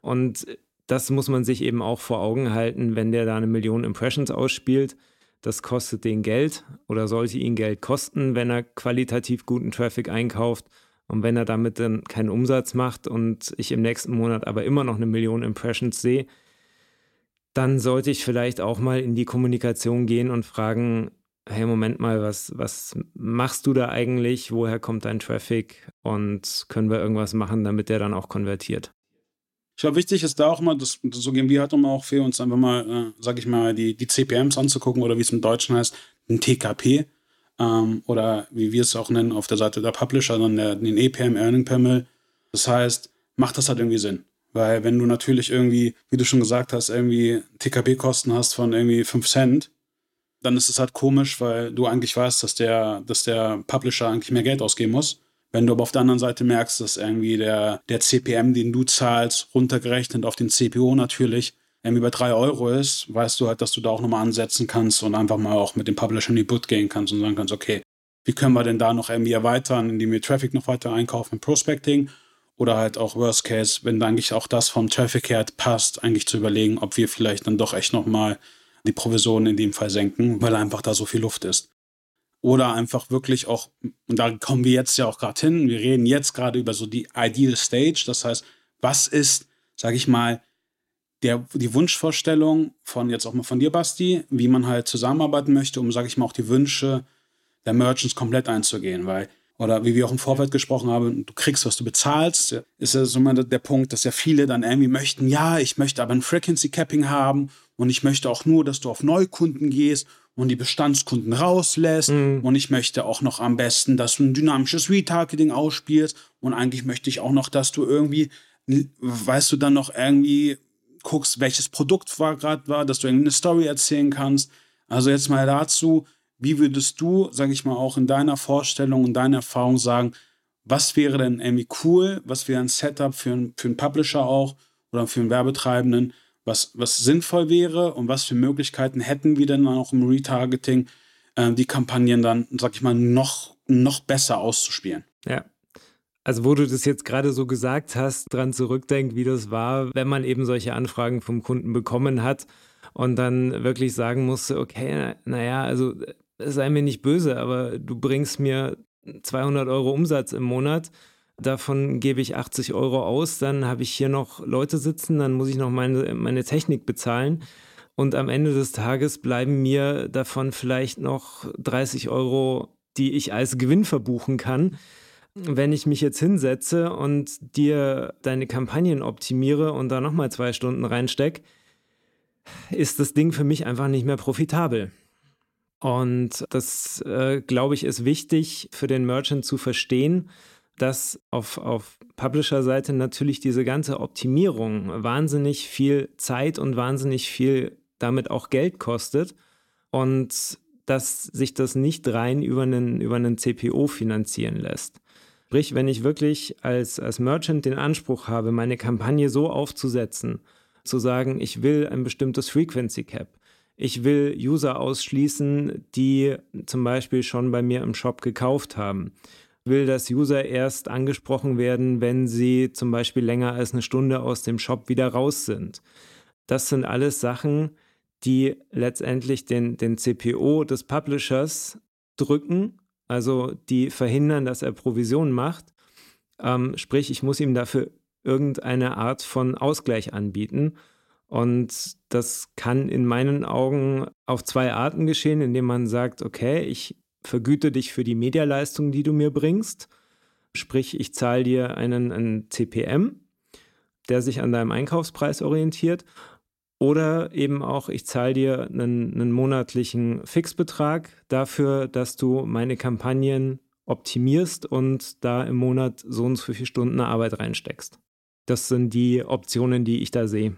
Und das muss man sich eben auch vor Augen halten, wenn der da eine Million Impressions ausspielt. Das kostet den Geld oder sollte ihn Geld kosten, wenn er qualitativ guten Traffic einkauft. Und wenn er damit dann keinen Umsatz macht und ich im nächsten Monat aber immer noch eine Million Impressions sehe, dann sollte ich vielleicht auch mal in die Kommunikation gehen und fragen, hey, Moment mal, was, was machst du da eigentlich? Woher kommt dein Traffic? Und können wir irgendwas machen, damit der dann auch konvertiert? Ich glaube, wichtig ist da auch mal, das, so gehen wir halt immer auch für uns einfach mal, äh, sag ich mal, die, die CPMs anzugucken oder wie es im Deutschen heißt, ein TKP ähm, oder wie wir es auch nennen auf der Seite der Publisher, dann der, den EPM, Earning per. Das heißt, macht das halt irgendwie Sinn. Weil wenn du natürlich irgendwie, wie du schon gesagt hast, irgendwie TKP-Kosten hast von irgendwie 5 Cent, dann ist es halt komisch, weil du eigentlich weißt, dass der, dass der Publisher eigentlich mehr Geld ausgeben muss. Wenn du aber auf der anderen Seite merkst, dass irgendwie der, der CPM, den du zahlst, runtergerechnet auf den CPO natürlich, irgendwie bei 3 Euro ist, weißt du halt, dass du da auch nochmal ansetzen kannst und einfach mal auch mit dem Publisher in die Boot gehen kannst und sagen kannst, okay, wie können wir denn da noch irgendwie erweitern, indem wir Traffic noch weiter einkaufen, Prospecting oder halt auch Worst Case, wenn eigentlich auch das vom Traffic her passt, eigentlich zu überlegen, ob wir vielleicht dann doch echt nochmal die Provisionen in dem Fall senken, weil einfach da so viel Luft ist. Oder einfach wirklich auch, und da kommen wir jetzt ja auch gerade hin, wir reden jetzt gerade über so die Ideal Stage, das heißt, was ist, sage ich mal, der, die Wunschvorstellung von jetzt auch mal von dir, Basti, wie man halt zusammenarbeiten möchte, um, sage ich mal, auch die Wünsche der Merchants komplett einzugehen, weil oder wie wir auch im Vorfeld gesprochen haben, du kriegst, was du bezahlst, ist ja so immer der Punkt, dass ja viele dann irgendwie möchten, ja, ich möchte aber ein Frequency Capping haben und ich möchte auch nur, dass du auf Neukunden gehst und die Bestandskunden rauslässt mhm. und ich möchte auch noch am besten, dass du ein dynamisches Retargeting ausspielst und eigentlich möchte ich auch noch, dass du irgendwie, weißt du, dann noch irgendwie guckst, welches Produkt war gerade war, dass du irgendwie eine Story erzählen kannst. Also jetzt mal dazu, wie würdest du, sage ich mal, auch in deiner Vorstellung und deiner Erfahrung sagen, was wäre denn irgendwie cool, was wäre ein Setup für, ein, für einen Publisher auch oder für einen Werbetreibenden, was, was sinnvoll wäre und was für Möglichkeiten hätten wir denn auch im Retargeting, äh, die Kampagnen dann, sag ich mal, noch, noch besser auszuspielen. Ja. Also wo du das jetzt gerade so gesagt hast, dran zurückdenkt, wie das war, wenn man eben solche Anfragen vom Kunden bekommen hat und dann wirklich sagen musste, okay, naja, also sei mir nicht böse, aber du bringst mir 200 Euro Umsatz im Monat. davon gebe ich 80 Euro aus, dann habe ich hier noch Leute sitzen, dann muss ich noch meine, meine Technik bezahlen. Und am Ende des Tages bleiben mir davon vielleicht noch 30 Euro, die ich als Gewinn verbuchen kann. Wenn ich mich jetzt hinsetze und dir deine Kampagnen optimiere und da nochmal zwei Stunden reinstecke, ist das Ding für mich einfach nicht mehr profitabel. Und das, äh, glaube ich, ist wichtig für den Merchant zu verstehen, dass auf, auf Publisher-Seite natürlich diese ganze Optimierung wahnsinnig viel Zeit und wahnsinnig viel damit auch Geld kostet und dass sich das nicht rein über einen, über einen CPO finanzieren lässt. Sprich, wenn ich wirklich als, als Merchant den Anspruch habe, meine Kampagne so aufzusetzen, zu sagen, ich will ein bestimmtes Frequency Cap, ich will User ausschließen, die zum Beispiel schon bei mir im Shop gekauft haben, will, dass User erst angesprochen werden, wenn sie zum Beispiel länger als eine Stunde aus dem Shop wieder raus sind. Das sind alles Sachen, die letztendlich den, den CPO des Publishers drücken, also die verhindern, dass er Provision macht. Ähm, sprich, ich muss ihm dafür irgendeine Art von Ausgleich anbieten. Und das kann in meinen Augen auf zwei Arten geschehen, indem man sagt, okay, ich vergüte dich für die Medialeistung, die du mir bringst. Sprich, ich zahle dir einen, einen CPM, der sich an deinem Einkaufspreis orientiert. Oder eben auch, ich zahle dir einen, einen monatlichen Fixbetrag dafür, dass du meine Kampagnen optimierst und da im Monat so und so viele Stunden Arbeit reinsteckst. Das sind die Optionen, die ich da sehe.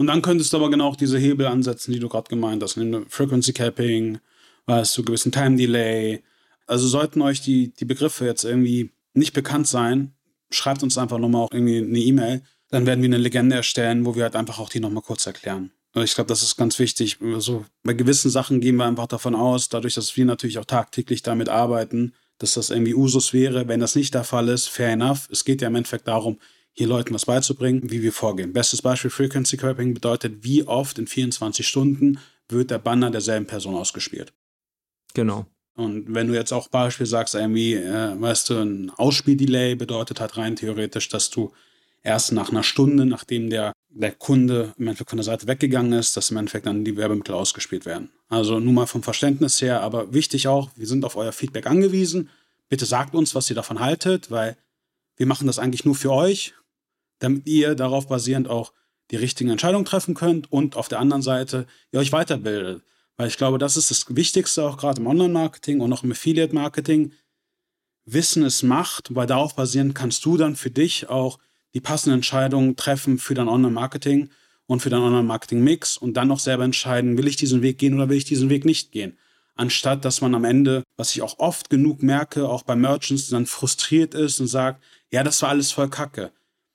Und dann könntest du aber genau auch diese Hebel ansetzen, die du gerade gemeint hast. Frequency Capping, weißt du, gewissen Time Delay. Also sollten euch die, die Begriffe jetzt irgendwie nicht bekannt sein, schreibt uns einfach nochmal auch irgendwie eine E-Mail dann werden wir eine Legende erstellen, wo wir halt einfach auch die nochmal kurz erklären. Ich glaube, das ist ganz wichtig. Also bei gewissen Sachen gehen wir einfach davon aus, dadurch, dass wir natürlich auch tagtäglich damit arbeiten, dass das irgendwie Usus wäre. Wenn das nicht der Fall ist, fair enough. Es geht ja im Endeffekt darum, hier Leuten was beizubringen, wie wir vorgehen. Bestes Beispiel Frequency Capping bedeutet, wie oft in 24 Stunden wird der Banner derselben Person ausgespielt. Genau. Und wenn du jetzt auch Beispiel sagst, irgendwie, äh, weißt du, ein Ausspieldelay bedeutet halt rein theoretisch, dass du erst nach einer Stunde, nachdem der, der Kunde im Endeffekt von der Seite weggegangen ist, dass im Endeffekt dann die Werbemittel ausgespielt werden. Also nur mal vom Verständnis her, aber wichtig auch, wir sind auf euer Feedback angewiesen. Bitte sagt uns, was ihr davon haltet, weil wir machen das eigentlich nur für euch, damit ihr darauf basierend auch die richtigen Entscheidungen treffen könnt und auf der anderen Seite ihr euch weiterbildet. Weil ich glaube, das ist das Wichtigste auch gerade im Online-Marketing und auch im Affiliate-Marketing. Wissen ist Macht, weil darauf basierend kannst du dann für dich auch die passenden Entscheidungen treffen für dein Online-Marketing und für dein Online-Marketing-Mix und dann noch selber entscheiden, will ich diesen Weg gehen oder will ich diesen Weg nicht gehen. Anstatt dass man am Ende, was ich auch oft genug merke, auch bei Merchants, dann frustriert ist und sagt, ja, das war alles voll Kacke.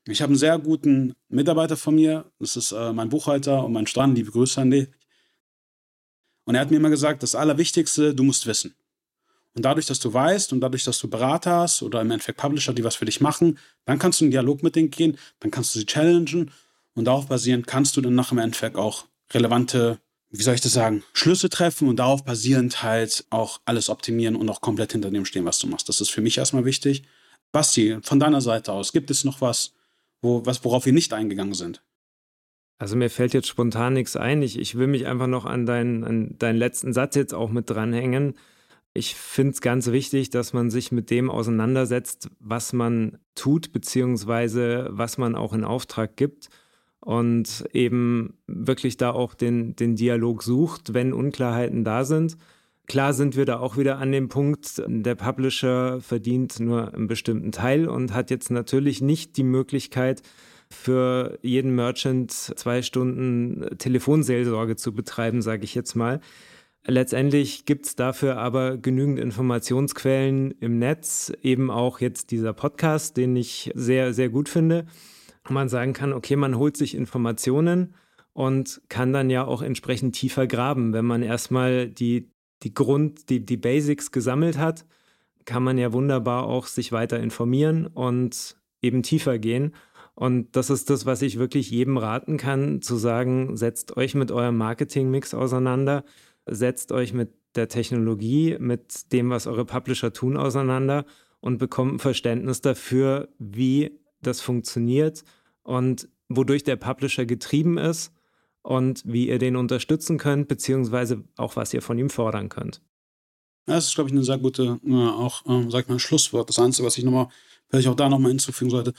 Ich habe einen sehr guten Mitarbeiter von mir, das ist äh, mein Buchhalter und mein Strand, liebe Grüße an dich. Und er hat mir immer gesagt, das Allerwichtigste, du musst wissen. Und dadurch, dass du weißt und dadurch, dass du Berater hast oder im Endeffekt Publisher, die was für dich machen, dann kannst du in Dialog mit denen gehen, dann kannst du sie challengen und darauf basierend kannst du dann nach im Endeffekt auch relevante, wie soll ich das sagen, Schlüsse treffen und darauf basierend halt auch alles optimieren und auch komplett hinter dem stehen, was du machst. Das ist für mich erstmal wichtig. Basti, von deiner Seite aus, gibt es noch was, wo, was worauf wir nicht eingegangen sind? Also mir fällt jetzt spontan nichts ein. Ich, ich will mich einfach noch an, dein, an deinen letzten Satz jetzt auch mit dranhängen. Ich finde es ganz wichtig, dass man sich mit dem auseinandersetzt, was man tut, beziehungsweise was man auch in Auftrag gibt und eben wirklich da auch den, den Dialog sucht, wenn Unklarheiten da sind. Klar sind wir da auch wieder an dem Punkt, der Publisher verdient nur einen bestimmten Teil und hat jetzt natürlich nicht die Möglichkeit, für jeden Merchant zwei Stunden Telefonseelsorge zu betreiben, sage ich jetzt mal. Letztendlich gibt es dafür aber genügend Informationsquellen im Netz, eben auch jetzt dieser Podcast, den ich sehr, sehr gut finde. Man sagen kann, okay, man holt sich Informationen und kann dann ja auch entsprechend tiefer graben. Wenn man erstmal die, die Grund, die, die Basics gesammelt hat, kann man ja wunderbar auch sich weiter informieren und eben tiefer gehen. Und das ist das, was ich wirklich jedem raten kann, zu sagen, setzt euch mit eurem Marketingmix auseinander setzt euch mit der Technologie, mit dem, was eure Publisher tun, auseinander und bekommt ein Verständnis dafür, wie das funktioniert und wodurch der Publisher getrieben ist und wie ihr den unterstützen könnt, beziehungsweise auch was ihr von ihm fordern könnt. Das ist, glaube ich, eine sehr gute, äh, auch, äh, sag ich mal, Schlusswort. Das Einzige, was ich nochmal, vielleicht auch da nochmal hinzufügen sollte.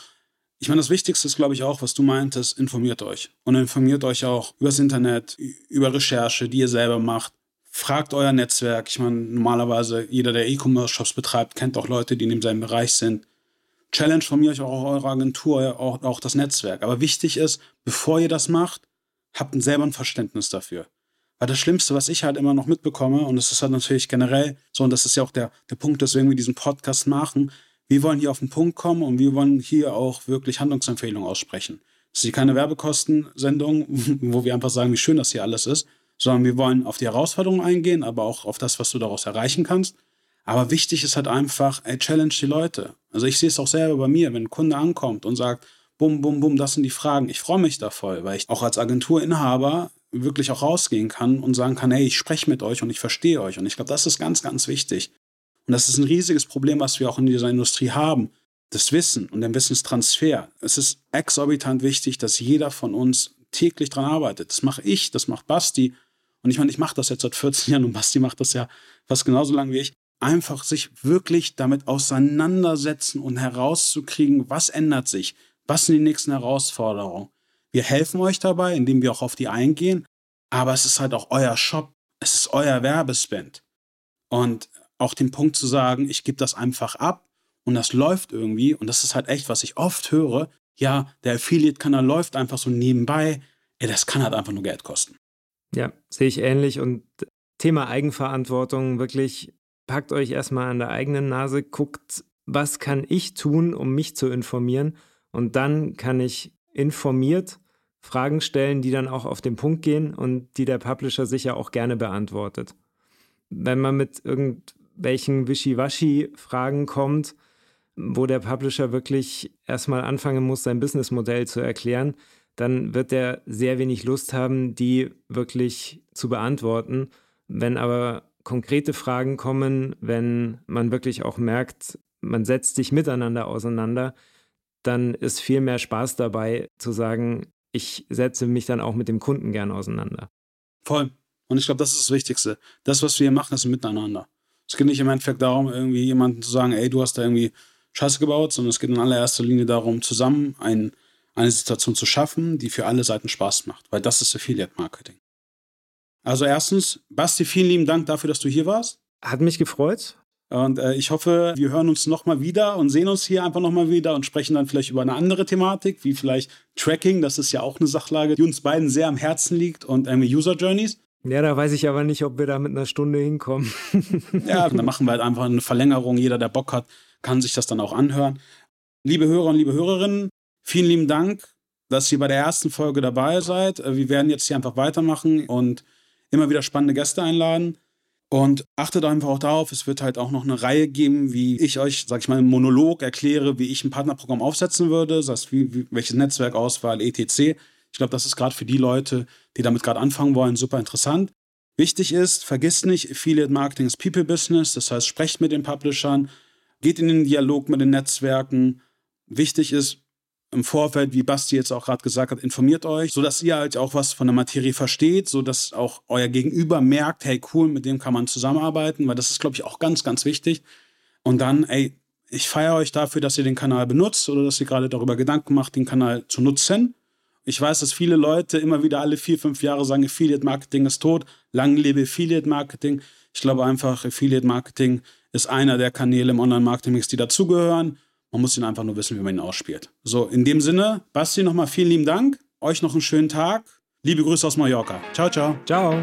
Ich meine, das Wichtigste ist, glaube ich, auch, was du meintest, informiert euch. Und informiert euch auch übers Internet, über Recherche, die ihr selber macht. Fragt euer Netzwerk. Ich meine, normalerweise jeder, der E-Commerce-Shops betreibt, kennt auch Leute, die in demselben Bereich sind. Challenge von mir euch auch eure Agentur, auch, auch das Netzwerk. Aber wichtig ist, bevor ihr das macht, habt selber ein Verständnis dafür. Weil das Schlimmste, was ich halt immer noch mitbekomme, und das ist halt natürlich generell so, und das ist ja auch der, der Punkt, weswegen wir diesen Podcast machen, wir wollen hier auf den Punkt kommen und wir wollen hier auch wirklich Handlungsempfehlungen aussprechen. Das ist hier keine Werbekostensendung, wo wir einfach sagen, wie schön das hier alles ist, sondern wir wollen auf die Herausforderungen eingehen, aber auch auf das, was du daraus erreichen kannst. Aber wichtig ist halt einfach, ey, challenge die Leute. Also ich sehe es auch selber bei mir, wenn ein Kunde ankommt und sagt, bum, bum, bum, das sind die Fragen. Ich freue mich da voll, weil ich auch als Agenturinhaber wirklich auch rausgehen kann und sagen kann, hey, ich spreche mit euch und ich verstehe euch. Und ich glaube, das ist ganz, ganz wichtig. Und das ist ein riesiges Problem, was wir auch in dieser Industrie haben. Das Wissen und der Wissenstransfer. Es ist exorbitant wichtig, dass jeder von uns täglich daran arbeitet. Das mache ich, das macht Basti. Und ich meine, ich mache das jetzt seit 14 Jahren und Basti macht das ja fast genauso lange wie ich. Einfach sich wirklich damit auseinandersetzen und herauszukriegen, was ändert sich, was sind die nächsten Herausforderungen. Wir helfen euch dabei, indem wir auch auf die eingehen, aber es ist halt auch euer Shop, es ist euer Werbespend. Und auch den Punkt zu sagen, ich gebe das einfach ab und das läuft irgendwie, und das ist halt echt, was ich oft höre, ja, der Affiliate-Kanal läuft einfach so nebenbei, ey, das kann halt einfach nur Geld kosten. Ja, sehe ich ähnlich und Thema Eigenverantwortung, wirklich packt euch erstmal an der eigenen Nase, guckt, was kann ich tun, um mich zu informieren und dann kann ich informiert Fragen stellen, die dann auch auf den Punkt gehen und die der Publisher sicher auch gerne beantwortet. Wenn man mit irgendwelchen Wischiwaschi-Fragen kommt, wo der Publisher wirklich erstmal anfangen muss, sein Businessmodell zu erklären, dann wird er sehr wenig Lust haben, die wirklich zu beantworten. Wenn aber konkrete Fragen kommen, wenn man wirklich auch merkt, man setzt sich miteinander auseinander, dann ist viel mehr Spaß dabei zu sagen, ich setze mich dann auch mit dem Kunden gern auseinander. Voll. Und ich glaube, das ist das Wichtigste. Das, was wir hier machen, ist miteinander. Es geht nicht im Endeffekt darum, irgendwie jemanden zu sagen, ey, du hast da irgendwie Scheiße gebaut, sondern es geht in allererster Linie darum, zusammen ein, eine Situation zu schaffen, die für alle Seiten Spaß macht. Weil das ist Affiliate Marketing. Also erstens, Basti, vielen lieben Dank dafür, dass du hier warst. Hat mich gefreut. Und äh, ich hoffe, wir hören uns nochmal wieder und sehen uns hier einfach nochmal wieder und sprechen dann vielleicht über eine andere Thematik, wie vielleicht Tracking. Das ist ja auch eine Sachlage, die uns beiden sehr am Herzen liegt und irgendwie User Journeys. Ja, da weiß ich aber nicht, ob wir da mit einer Stunde hinkommen. ja, dann machen wir halt einfach eine Verlängerung. Jeder, der Bock hat, kann sich das dann auch anhören. Liebe Hörer und liebe Hörerinnen, vielen lieben Dank, dass ihr bei der ersten Folge dabei seid. Äh, wir werden jetzt hier einfach weitermachen und immer wieder spannende Gäste einladen. Und achtet einfach auch darauf, es wird halt auch noch eine Reihe geben, wie ich euch, sag ich mal, im Monolog erkläre, wie ich ein Partnerprogramm aufsetzen würde, das heißt, wie, wie, welches Netzwerkauswahl, etc. Ich glaube, das ist gerade für die Leute, die damit gerade anfangen wollen, super interessant. Wichtig ist, vergisst nicht, Affiliate Marketing ist People Business, das heißt, sprecht mit den Publishern, geht in den Dialog mit den Netzwerken. Wichtig ist, im Vorfeld, wie Basti jetzt auch gerade gesagt hat, informiert euch, sodass ihr halt auch was von der Materie versteht, sodass auch euer Gegenüber merkt, hey cool, mit dem kann man zusammenarbeiten, weil das ist, glaube ich, auch ganz, ganz wichtig. Und dann, ey, ich feiere euch dafür, dass ihr den Kanal benutzt oder dass ihr gerade darüber Gedanken macht, den Kanal zu nutzen. Ich weiß, dass viele Leute immer wieder alle vier, fünf Jahre sagen, Affiliate Marketing ist tot, lang lebe Affiliate Marketing. Ich glaube einfach, Affiliate Marketing ist einer der Kanäle im Online-Marketing, die dazugehören. Man muss ihn einfach nur wissen, wie man ihn ausspielt. So, in dem Sinne, Basti, nochmal vielen lieben Dank. Euch noch einen schönen Tag. Liebe Grüße aus Mallorca. Ciao, ciao. Ciao.